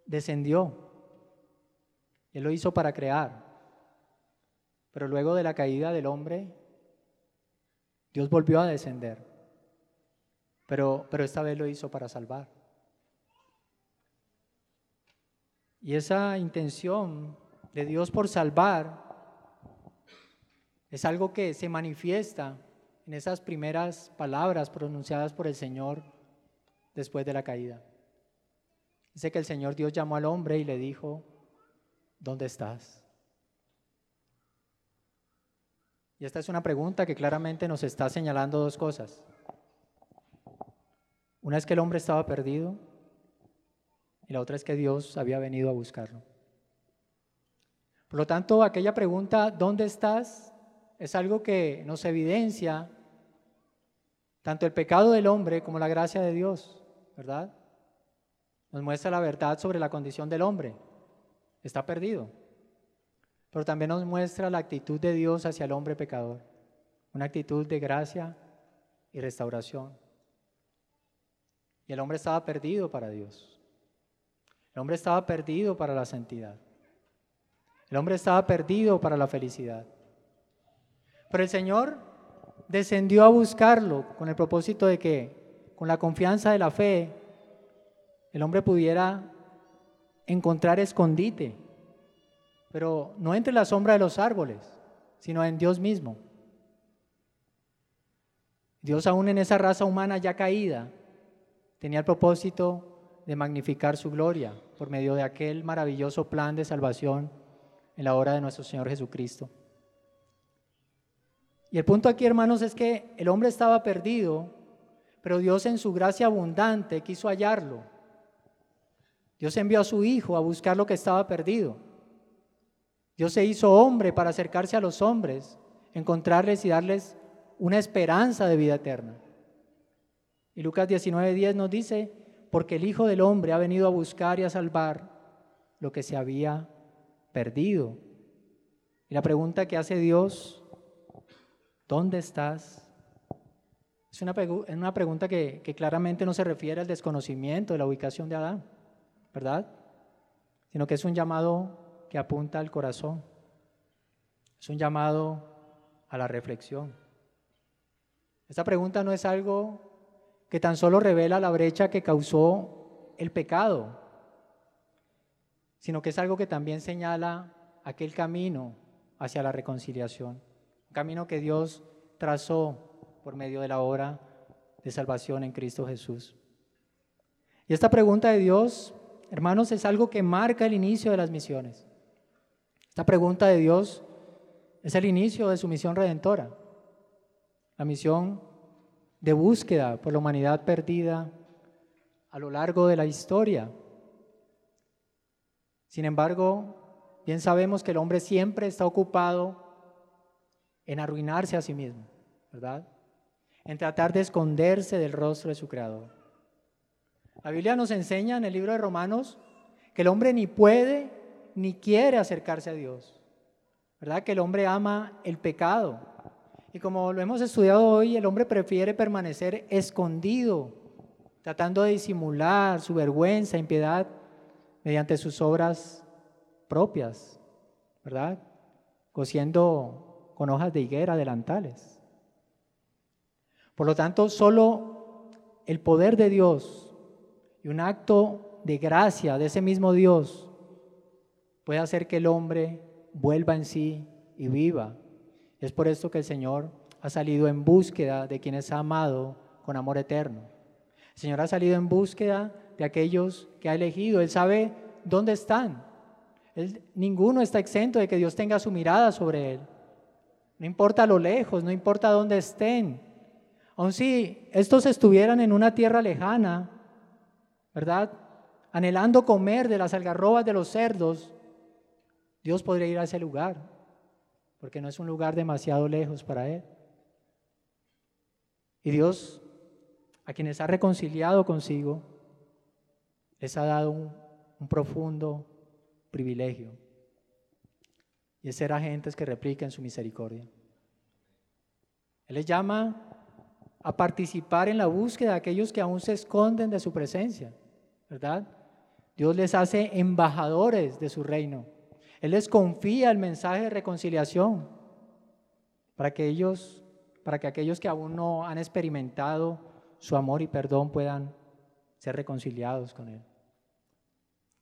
descendió, Él lo hizo para crear, pero luego de la caída del hombre, Dios volvió a descender, pero, pero esta vez lo hizo para salvar. Y esa intención de Dios por salvar es algo que se manifiesta en esas primeras palabras pronunciadas por el Señor después de la caída. Dice que el Señor Dios llamó al hombre y le dijo, ¿dónde estás? Y esta es una pregunta que claramente nos está señalando dos cosas. Una es que el hombre estaba perdido y la otra es que Dios había venido a buscarlo. Por lo tanto, aquella pregunta, ¿dónde estás? es algo que nos evidencia tanto el pecado del hombre como la gracia de Dios, ¿verdad? Nos muestra la verdad sobre la condición del hombre. Está perdido. Pero también nos muestra la actitud de Dios hacia el hombre pecador. Una actitud de gracia y restauración. Y el hombre estaba perdido para Dios. El hombre estaba perdido para la santidad. El hombre estaba perdido para la felicidad. Pero el Señor descendió a buscarlo con el propósito de que, con la confianza de la fe, el hombre pudiera encontrar escondite, pero no entre la sombra de los árboles, sino en Dios mismo. Dios aún en esa raza humana ya caída tenía el propósito de magnificar su gloria por medio de aquel maravilloso plan de salvación en la hora de nuestro Señor Jesucristo. Y el punto aquí, hermanos, es que el hombre estaba perdido, pero Dios en su gracia abundante quiso hallarlo. Dios envió a su Hijo a buscar lo que estaba perdido. Dios se hizo hombre para acercarse a los hombres, encontrarles y darles una esperanza de vida eterna. Y Lucas 19:10 nos dice, porque el Hijo del Hombre ha venido a buscar y a salvar lo que se había perdido. Y la pregunta que hace Dios, ¿dónde estás? Es una, pregunta que, que claramente no se refiere al desconocimiento de la ubicación de Adán, ¿verdad? Sino que es un llamado que apunta al corazón. Es un llamado a la reflexión. Esta pregunta no es algo que tan solo revela la brecha que causó el pecado, sino que es algo que también señala aquel camino hacia la reconciliación, un camino que Dios trazó por medio de la obra de salvación en Cristo Jesús. Y esta pregunta de Dios, hermanos, es algo que marca el inicio de las misiones. Esta pregunta de Dios es el inicio de su misión redentora, la misión de búsqueda por la humanidad perdida a lo largo de la historia. Sin embargo, bien sabemos que el hombre siempre está ocupado en arruinarse a sí mismo, ¿verdad? En tratar de esconderse del rostro de su Creador. La Biblia nos enseña en el libro de Romanos que el hombre ni puede ni quiere acercarse a Dios, ¿verdad? Que el hombre ama el pecado, y como lo hemos estudiado hoy, el hombre prefiere permanecer escondido, tratando de disimular su vergüenza, impiedad, mediante sus obras propias, ¿verdad? Cosiendo con hojas de higuera delantales. Por lo tanto, solo el poder de Dios y un acto de gracia de ese mismo Dios puede hacer que el hombre vuelva en sí y viva es por esto que el Señor ha salido en búsqueda de quienes ha amado con amor eterno. El Señor ha salido en búsqueda de aquellos que ha elegido. Él sabe dónde están. ninguno está exento de que Dios tenga su mirada sobre él. No importa lo lejos, no importa dónde estén. Aun si estos estuvieran en una tierra lejana, ¿verdad? Anhelando comer de las algarrobas de los cerdos, Dios podría ir a ese lugar porque no es un lugar demasiado lejos para Él. Y Dios, a quienes ha reconciliado consigo, les ha dado un, profundo privilegio, y es ser agentes que repliquen su misericordia. Él les llama a participar en la búsqueda de aquellos que aún se esconden de su presencia, ¿verdad? Dios les hace embajadores de su reino. Él les confía el mensaje de reconciliación para que ellos, para que aquellos que aún no han experimentado su amor y perdón puedan ser reconciliados con Él.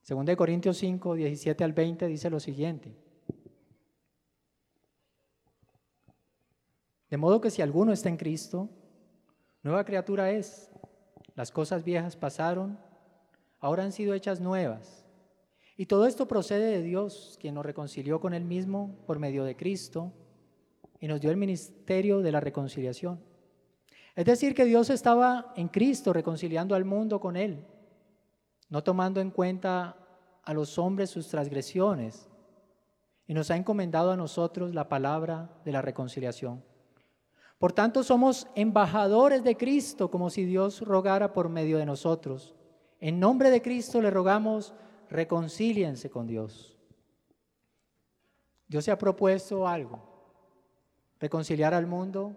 Según de Corintios 5, 17 al 20 dice lo siguiente. De modo que si alguno está en Cristo, nueva criatura es. Las cosas viejas pasaron, ahora han sido hechas nuevas. Y todo esto procede de Dios, quien nos reconcilió con Él mismo por medio de Cristo y nos dio el ministerio de la reconciliación. Es decir, que Dios estaba en Cristo reconciliando al mundo con Él, no tomando en cuenta a los hombres sus transgresiones, y nos ha encomendado a nosotros la palabra de la reconciliación. Por tanto, somos embajadores de Cristo, como si Dios rogara por medio de nosotros. En nombre de Cristo le rogamos reconcíliense con Dios. Dios se ha propuesto algo, reconciliar al mundo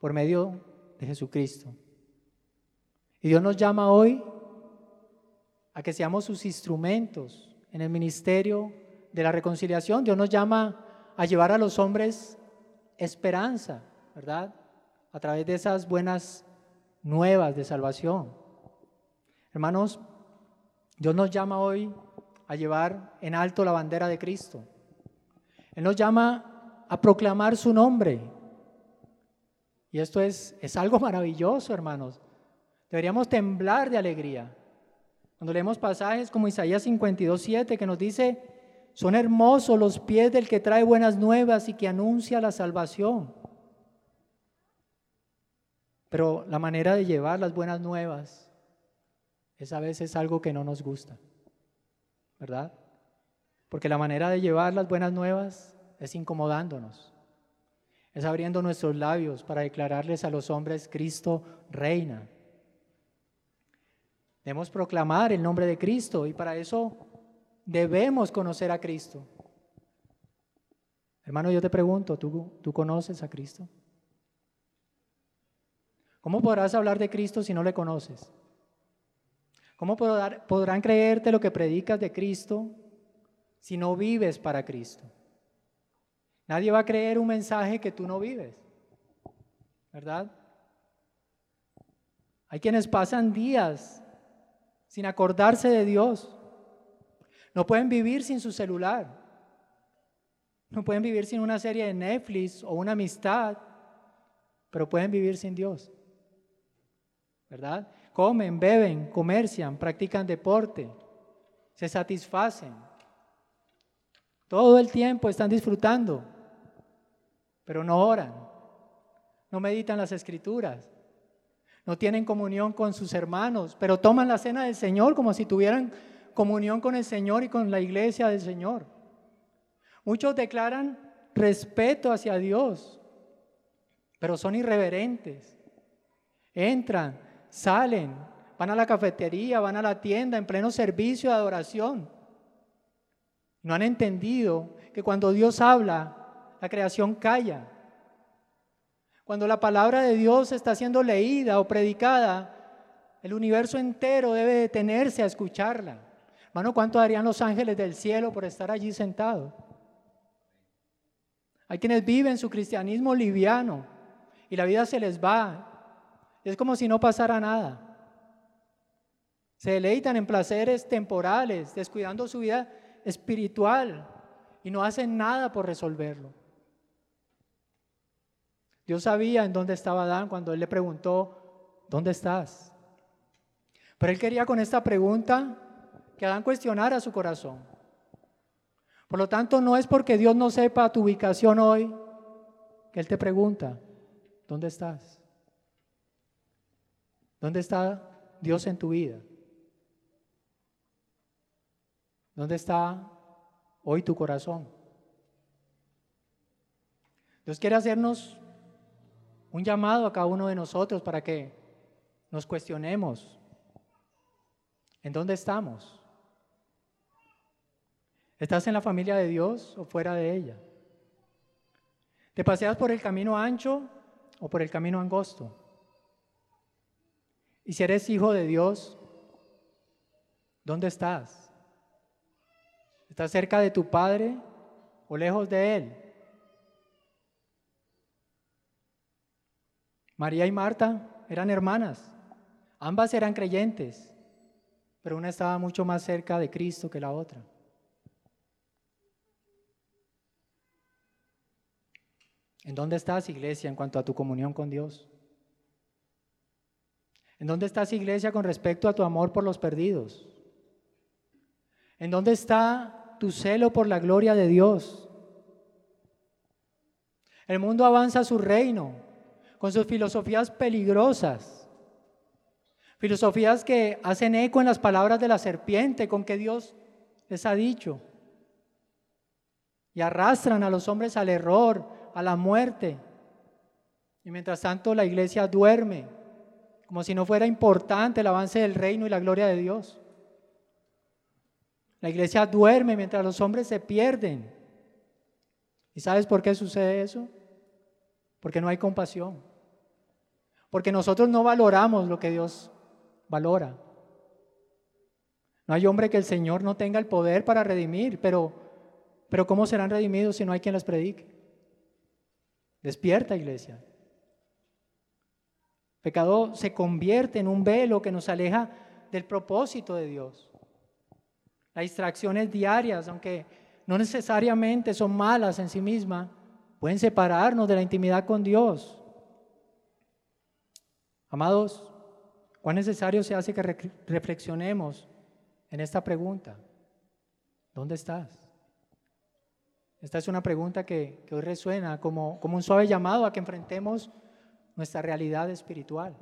por medio de Jesucristo. Y Dios nos llama hoy a que seamos sus instrumentos en el ministerio de la reconciliación. Dios nos llama a llevar a los hombres esperanza, ¿verdad? A través de esas buenas nuevas de salvación. Hermanos, Dios nos llama hoy a llevar en alto la bandera de Cristo. Él nos llama a proclamar su nombre. Y esto es, es algo maravilloso, hermanos. Deberíamos temblar de alegría. Cuando leemos pasajes como Isaías 52, 7, que nos dice, son hermosos los pies del que trae buenas nuevas y que anuncia la salvación. Pero la manera de llevar las buenas nuevas es a veces algo que no nos gusta, ¿verdad? Porque la manera de llevar las buenas nuevas es incomodándonos, es abriendo nuestros labios para declararles a los hombres, Cristo reina. Debemos proclamar el nombre de Cristo y para eso debemos conocer a Cristo. Hermano, yo te pregunto, ¿tú, ¿tú conoces a Cristo? ¿Cómo podrás hablar de Cristo si no le conoces? ¿Cómo podrán creerte lo que predicas de Cristo si no vives para Cristo? Nadie va a creer un mensaje que tú no vives, ¿verdad? Hay quienes pasan días sin acordarse de Dios. No pueden vivir sin su celular. No pueden vivir sin una serie de Netflix o una amistad, pero pueden vivir sin Dios. ¿Verdad? Comen, beben, comercian, practican deporte, se satisfacen. Todo el tiempo están disfrutando, pero no oran, no meditan las escrituras, no tienen comunión con sus hermanos, pero toman la cena del Señor como si tuvieran comunión con el Señor y con la iglesia del Señor. Muchos declaran respeto hacia Dios, pero son irreverentes. Entran, salen, van a la cafetería, van a la tienda en pleno servicio de adoración. No han entendido que cuando Dios habla, la creación calla. Cuando la palabra de Dios está siendo leída o predicada, el universo entero debe detenerse a escucharla. Hermano, ¿cuánto darían los ángeles del cielo por estar allí sentados? Hay quienes viven su cristianismo liviano y la vida se les va. Es como si no pasara nada. Se deleitan en placeres temporales, descuidando su vida espiritual y no hacen nada por resolverlo. Dios sabía en dónde estaba Adán cuando él le preguntó, ¿dónde estás? Pero él quería con esta pregunta que Adán cuestionara su corazón. Por lo tanto, no es porque Dios no sepa tu ubicación hoy que Él te pregunta, ¿dónde estás? ¿Dónde está Dios en tu vida? ¿Dónde está hoy tu corazón? Dios quiere hacernos un llamado a cada uno de nosotros para que nos cuestionemos en dónde estamos. ¿Estás en la familia de Dios o fuera de ella? ¿Te paseas por el camino ancho o por el camino angosto? Y si eres hijo de Dios, ¿dónde estás? ¿Estás cerca de tu Padre o lejos de Él? María y Marta eran hermanas, ambas eran creyentes, pero una estaba mucho más cerca de Cristo que la otra. ¿En dónde estás, iglesia, en cuanto a tu comunión con Dios? ¿En dónde estás, iglesia, con respecto a tu amor por los perdidos? ¿En dónde está tu celo por la gloria de Dios? El mundo avanza a su reino, con sus filosofías peligrosas, filosofías que hacen eco en las palabras de la serpiente con que Dios les ha dicho, y arrastran a los hombres al error, a la muerte. Y mientras tanto la iglesia duerme, como si no fuera importante el avance del reino y la gloria de Dios. La iglesia duerme mientras los hombres se pierden. ¿Y sabes por qué sucede eso? Porque no hay compasión. Porque nosotros no valoramos lo que Dios valora. No hay hombre que el Señor no tenga el poder para redimir, pero, pero ¿cómo serán redimidos si no hay quien las predique? Despierta, iglesia. Pecado se convierte en un velo que nos aleja del propósito de Dios. Las distracciones diarias, aunque no necesariamente son malas en sí mismas, pueden separarnos de la intimidad con Dios. Amados, cuán necesario se hace que reflexionemos en esta pregunta. ¿Dónde estás? Esta es una pregunta que, hoy resuena como, como un suave llamado a que enfrentemos nuestra realidad espiritual.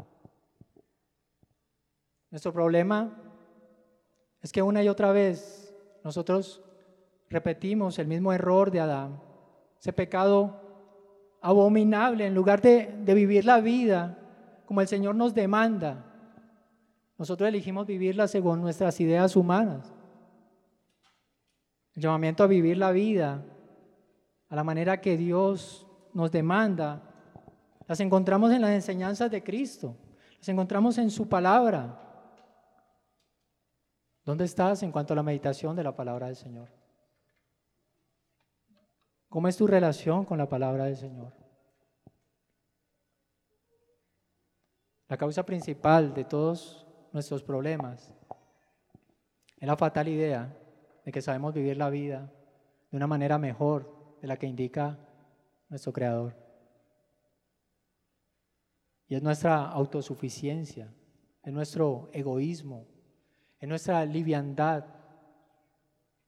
Nuestro problema es que una y otra vez nosotros repetimos el mismo error de Adán, ese pecado abominable, en lugar de, de vivir la vida como el Señor nos demanda, nosotros elegimos vivirla según nuestras ideas humanas. El llamamiento a vivir la vida, a la manera que Dios nos demanda, las encontramos en las enseñanzas de Cristo, las encontramos en su palabra. ¿Dónde estás en cuanto a la meditación de la palabra del Señor? ¿Cómo es tu relación con la palabra del Señor? La causa principal de todos nuestros problemas es la fatal idea de que sabemos vivir la vida de una manera mejor de la que indica nuestro Creador. Y es nuestra autosuficiencia, es nuestro egoísmo, es nuestra liviandad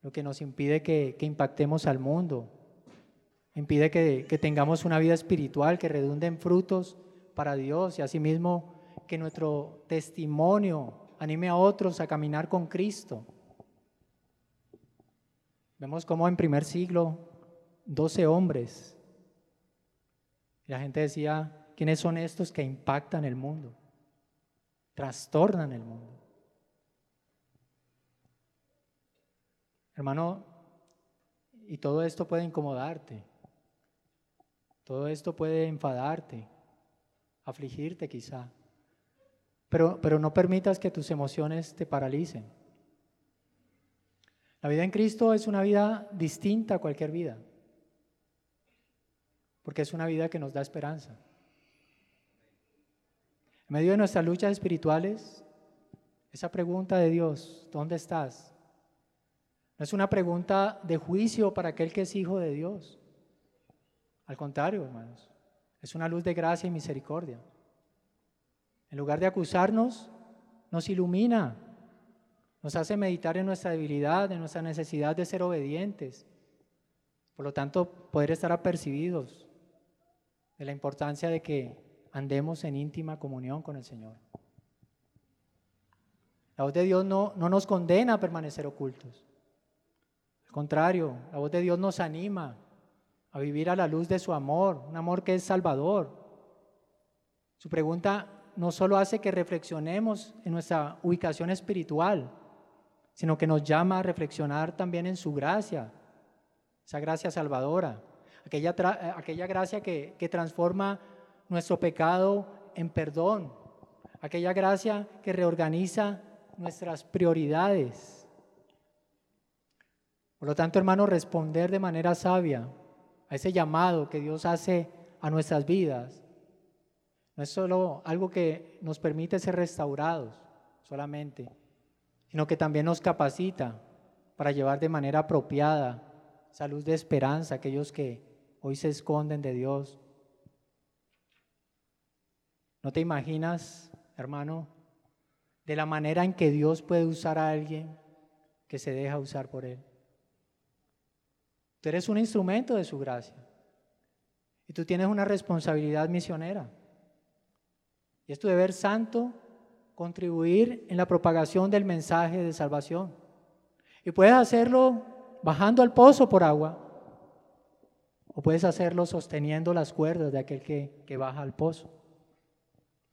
lo que nos impide que, impactemos al mundo, impide que, que tengamos una vida espiritual que redunde en frutos para Dios y asimismo que nuestro testimonio anime a otros a caminar con Cristo. Vemos cómo en primer siglo, 12 hombres, la gente decía, ¿quiénes son estos que impactan el mundo? Trastornan el mundo. Hermano, y todo esto puede incomodarte, todo esto puede enfadarte, afligirte quizá. Pero, no permitas que tus emociones te paralicen. La vida en Cristo es una vida distinta a cualquier vida, porque es una vida que nos da esperanza. En medio de nuestras luchas espirituales, esa pregunta de Dios, ¿dónde estás? No es una pregunta de juicio para aquel que es hijo de Dios. Al contrario, hermanos, es una luz de gracia y misericordia. En lugar de acusarnos, nos ilumina, nos hace meditar en nuestra debilidad, en nuestra necesidad de ser obedientes. Por lo tanto, poder estar apercibidos de la importancia de que andemos en íntima comunión con el Señor. La voz de Dios no, no nos condena a permanecer ocultos. Al contrario, la voz de Dios nos anima a vivir a la luz de su amor, un amor que es salvador. Su pregunta no solo hace que reflexionemos en nuestra ubicación espiritual, sino que nos llama a reflexionar también en su gracia, esa gracia salvadora, aquella, aquella gracia que, que transforma nuestro pecado en perdón, aquella gracia que reorganiza nuestras prioridades. Por lo tanto, hermano, responder de manera sabia a ese llamado que Dios hace a nuestras vidas no es solo algo que nos permite ser restaurados solamente, sino que también nos capacita para llevar de manera apropiada esa luz de esperanza a aquellos que hoy se esconden de Dios. ¿No te imaginas, hermano, de la manera en que Dios puede usar a alguien que se deja usar por Él? Tú eres un instrumento de su gracia y tú tienes una responsabilidad misionera. Y es tu deber santo contribuir en la propagación del mensaje de salvación. Y puedes hacerlo bajando al pozo por agua, o puedes hacerlo sosteniendo las cuerdas de aquel que, que baja al pozo.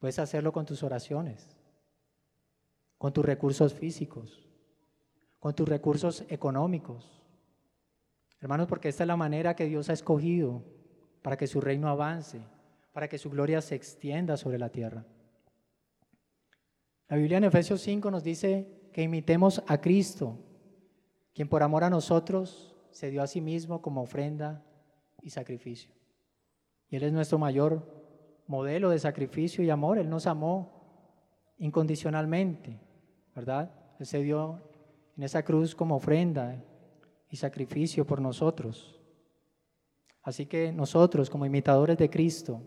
Puedes hacerlo con tus oraciones, con tus recursos físicos, con tus recursos económicos. Hermanos, porque esta es la manera que Dios ha escogido para que su reino avance, para que su gloria se extienda sobre la tierra. La Biblia en Efesios 5 nos dice que imitemos a Cristo, quien por amor a nosotros se dio a sí mismo como ofrenda y sacrificio. Y Él es nuestro mayor modelo de sacrificio y amor. Él nos amó incondicionalmente, ¿verdad? Él se dio en esa cruz como ofrenda y sacrificio por nosotros. Así que nosotros, como imitadores de Cristo,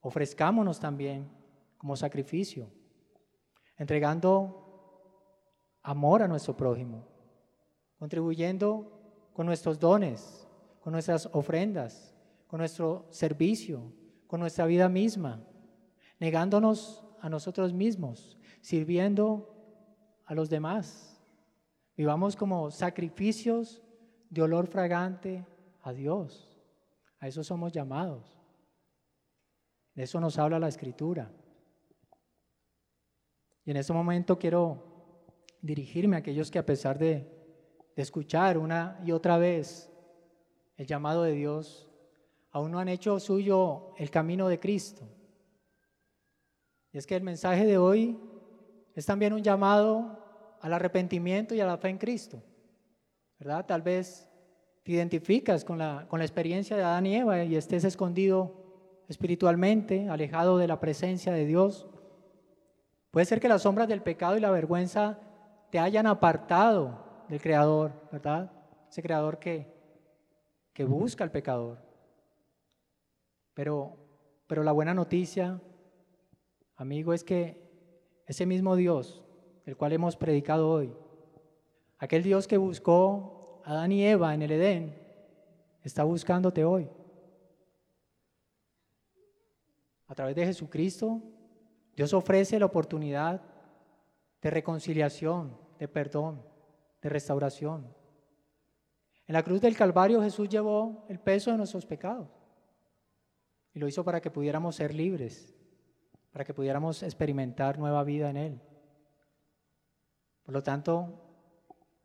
ofrezcámonos también como sacrificio, entregando amor a nuestro prójimo, contribuyendo con nuestros dones, con nuestras ofrendas, con nuestro servicio, con nuestra vida misma, negándonos a nosotros mismos, sirviendo a los demás. Vivamos como sacrificios de olor fragante a Dios. A eso somos llamados. De eso nos habla la escritura. Y en este momento quiero dirigirme a aquellos que a pesar de, escuchar una y otra vez el llamado de Dios, aún no han hecho suyo el camino de Cristo. Y es que el mensaje de hoy es también un llamado al arrepentimiento y a la fe en Cristo. ¿Verdad? Tal vez te identificas con la, con la experiencia de Adán y Eva y estés escondido espiritualmente, alejado de la presencia de Dios. Puede ser que las sombras del pecado y la vergüenza te hayan apartado del Creador, ¿verdad? Ese Creador que, que busca al pecador. Pero, pero la buena noticia, amigo, es que ese mismo Dios, el cual hemos predicado hoy, aquel Dios que buscó a Adán y Eva en el Edén, está buscándote hoy. A través de Jesucristo, Dios ofrece la oportunidad de reconciliación, de perdón, de restauración. En la cruz del Calvario Jesús llevó el peso de nuestros pecados y lo hizo para que pudiéramos ser libres, para que pudiéramos experimentar nueva vida en Él. Por lo tanto,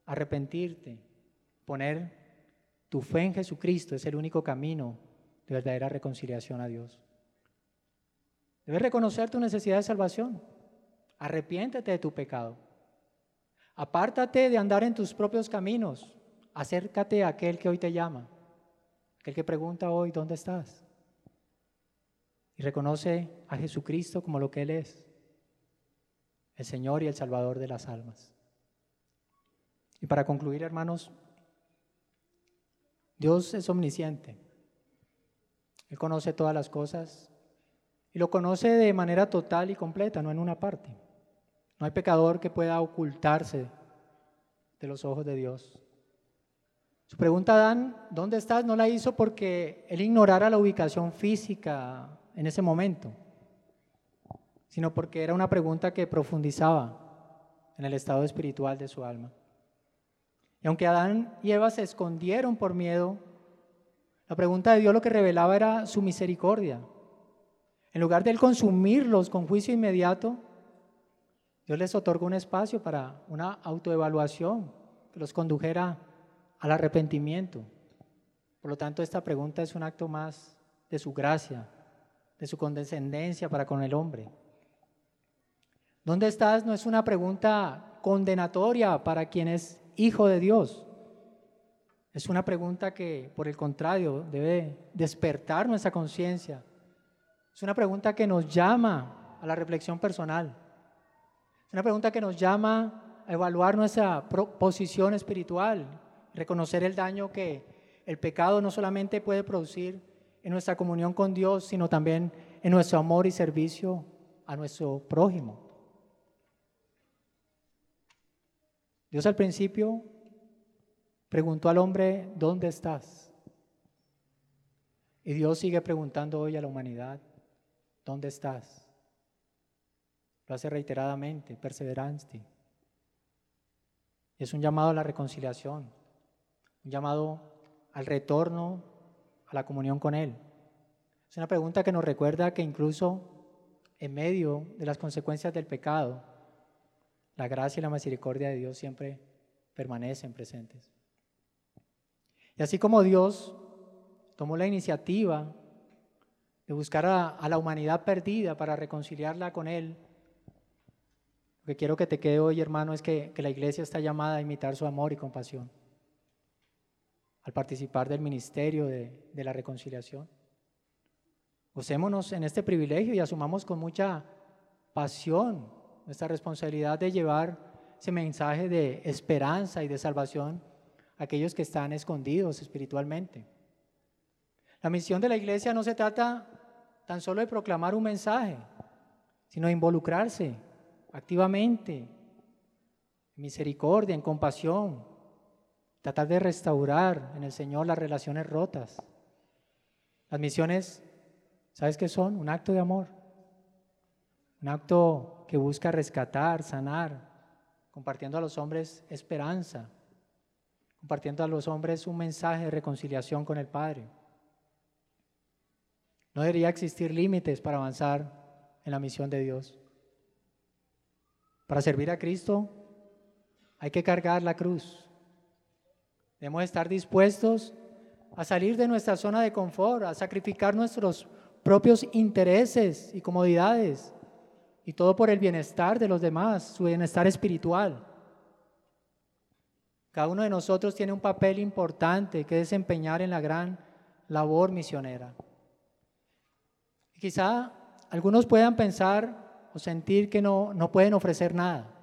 arrepentirte, poner tu fe en Jesucristo es el único camino de verdadera reconciliación a Dios. Debes reconocer tu necesidad de salvación. Arrepiéntete de tu pecado. Apártate de andar en tus propios caminos. Acércate a aquel que hoy te llama, aquel que pregunta hoy, ¿dónde estás? Y reconoce a Jesucristo como lo que Él es, el Señor y el Salvador de las almas. Y para concluir, hermanos, Dios es omnisciente. Él conoce todas las cosas y lo conoce de manera total y completa, no en una parte. No hay pecador que pueda ocultarse de los ojos de Dios. Su pregunta Adán, ¿dónde estás? No la hizo porque él ignorara la ubicación física en ese momento, sino porque era una pregunta que profundizaba en el estado espiritual de su alma. Y aunque Adán y Eva se escondieron por miedo, la pregunta de Dios lo que revelaba era su misericordia. En lugar de él consumirlos con juicio inmediato, Dios les otorgó un espacio para una autoevaluación que los condujera al arrepentimiento. Por lo tanto, esta pregunta es un acto más de su gracia, de su condescendencia para con el hombre. ¿Dónde estás? No es una pregunta condenatoria para quien es hijo de Dios. Es una pregunta que, por el contrario, debe despertar nuestra conciencia. Es una pregunta que nos llama a la reflexión personal. Es una pregunta que nos llama a evaluar nuestra posición espiritual, reconocer el daño que el pecado no solamente puede producir en nuestra comunión con Dios, sino también en nuestro amor y servicio a nuestro prójimo. Dios al principio preguntó al hombre, ¿dónde estás? Y Dios sigue preguntando hoy a la humanidad, ¿dónde estás? Lo hace reiteradamente, perseverante. Es un llamado a la reconciliación, un llamado al retorno a la comunión con Él. Es una pregunta que nos recuerda que incluso en medio de las consecuencias del pecado, la gracia y la misericordia de Dios siempre permanecen presentes. Y así como Dios tomó la iniciativa de buscar a, la humanidad perdida para reconciliarla con Él, lo que quiero que te quede hoy, hermano, es que la iglesia está llamada a imitar su amor y compasión al participar del ministerio de, la reconciliación. Usémonos en este privilegio y asumamos con mucha pasión nuestra responsabilidad de llevar ese mensaje de esperanza y de salvación a aquellos que están escondidos espiritualmente. La misión de la iglesia no se trata tan solo de proclamar un mensaje, sino de involucrarse activamente en misericordia, en compasión, tratar de restaurar en el Señor las relaciones rotas. Las misiones, ¿sabes qué son? Un acto de amor, un acto que busca rescatar, sanar, compartiendo a los hombres esperanza, compartiendo a los hombres un mensaje de reconciliación con el Padre. No debería existir límites para avanzar en la misión de Dios. Para servir a Cristo hay que cargar la cruz, Debemos estar dispuestos a salir de nuestra zona de confort, a sacrificar nuestros propios intereses y comodidades, y todo por el bienestar de los demás, su bienestar espiritual. Cada uno de nosotros tiene un papel importante que desempeñar en la gran labor misionera. Quizá algunos puedan pensar o sentir que no, no pueden ofrecer nada,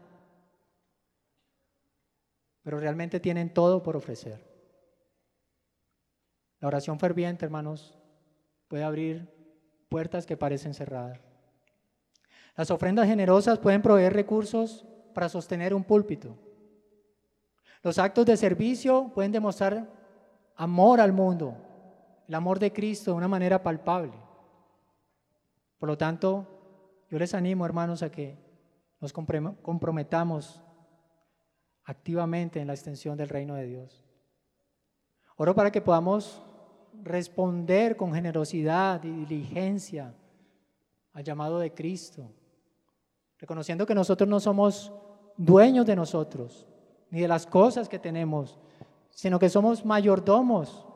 pero realmente tienen todo por ofrecer. La oración ferviente, hermanos, puede abrir puertas que parecen cerradas. Las ofrendas generosas pueden proveer recursos para sostener un púlpito. Los actos de servicio pueden demostrar amor al mundo, el amor de Cristo de una manera palpable. Por lo tanto, yo les animo, hermanos, a que nos comprometamos activamente en la extensión del reino de Dios. Oro para que podamos responder con generosidad y diligencia al llamado de Cristo, reconociendo que nosotros no somos dueños de nosotros, ni de las cosas que tenemos, sino que somos mayordomos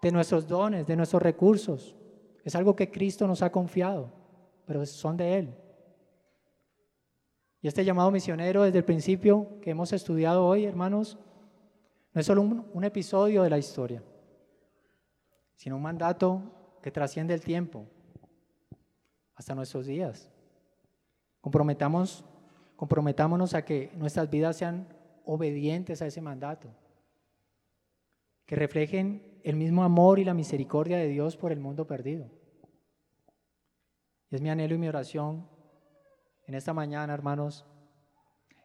de nuestros dones, de nuestros recursos. Es algo que Cristo nos ha confiado, pero son de Él. Y este llamado misionero desde el principio que hemos estudiado hoy, hermanos, no es solo un, un episodio de la historia sino un mandato que trasciende el tiempo hasta nuestros días. Comprometamos, comprometámonos a que nuestras vidas sean obedientes a ese mandato, que reflejen el mismo amor y la misericordia de Dios por el mundo perdido. Y es mi anhelo y mi oración en esta mañana, hermanos,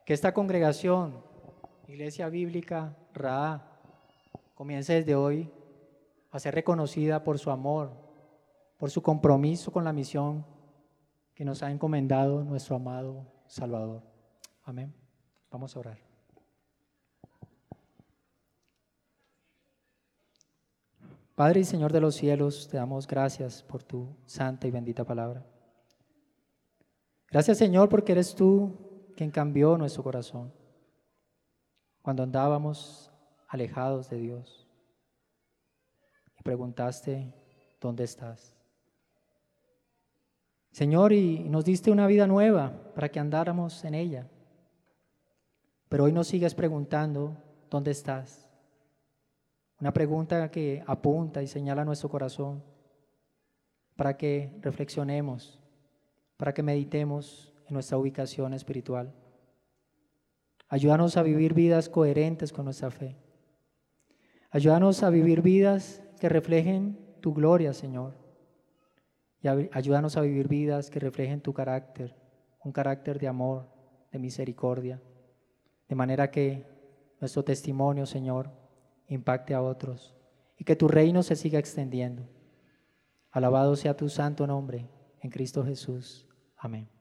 que esta congregación, Iglesia Bíblica Ra, comience desde hoy a ser reconocida por su amor, por su compromiso con la misión que nos ha encomendado nuestro amado Salvador. Amén. Vamos a orar. Padre y Señor de los cielos, te damos gracias por tu santa y bendita palabra. Gracias Señor porque eres tú quien cambió nuestro corazón cuando andábamos alejados de Dios preguntaste, ¿dónde estás? Señor, y nos diste una vida nueva para que andáramos en ella. Pero hoy nos sigues preguntando, ¿dónde estás? Una pregunta que apunta y señala nuestro corazón para que reflexionemos, para que meditemos en nuestra ubicación espiritual. Ayúdanos a vivir vidas coherentes con nuestra fe. Ayúdanos a vivir vidas que reflejen tu gloria, Señor. Y ayúdanos a vivir vidas que reflejen tu carácter, un carácter de amor, de misericordia, de manera que nuestro testimonio, Señor, impacte a otros y que tu reino se siga extendiendo. Alabado sea tu santo nombre en Cristo Jesús. Amén.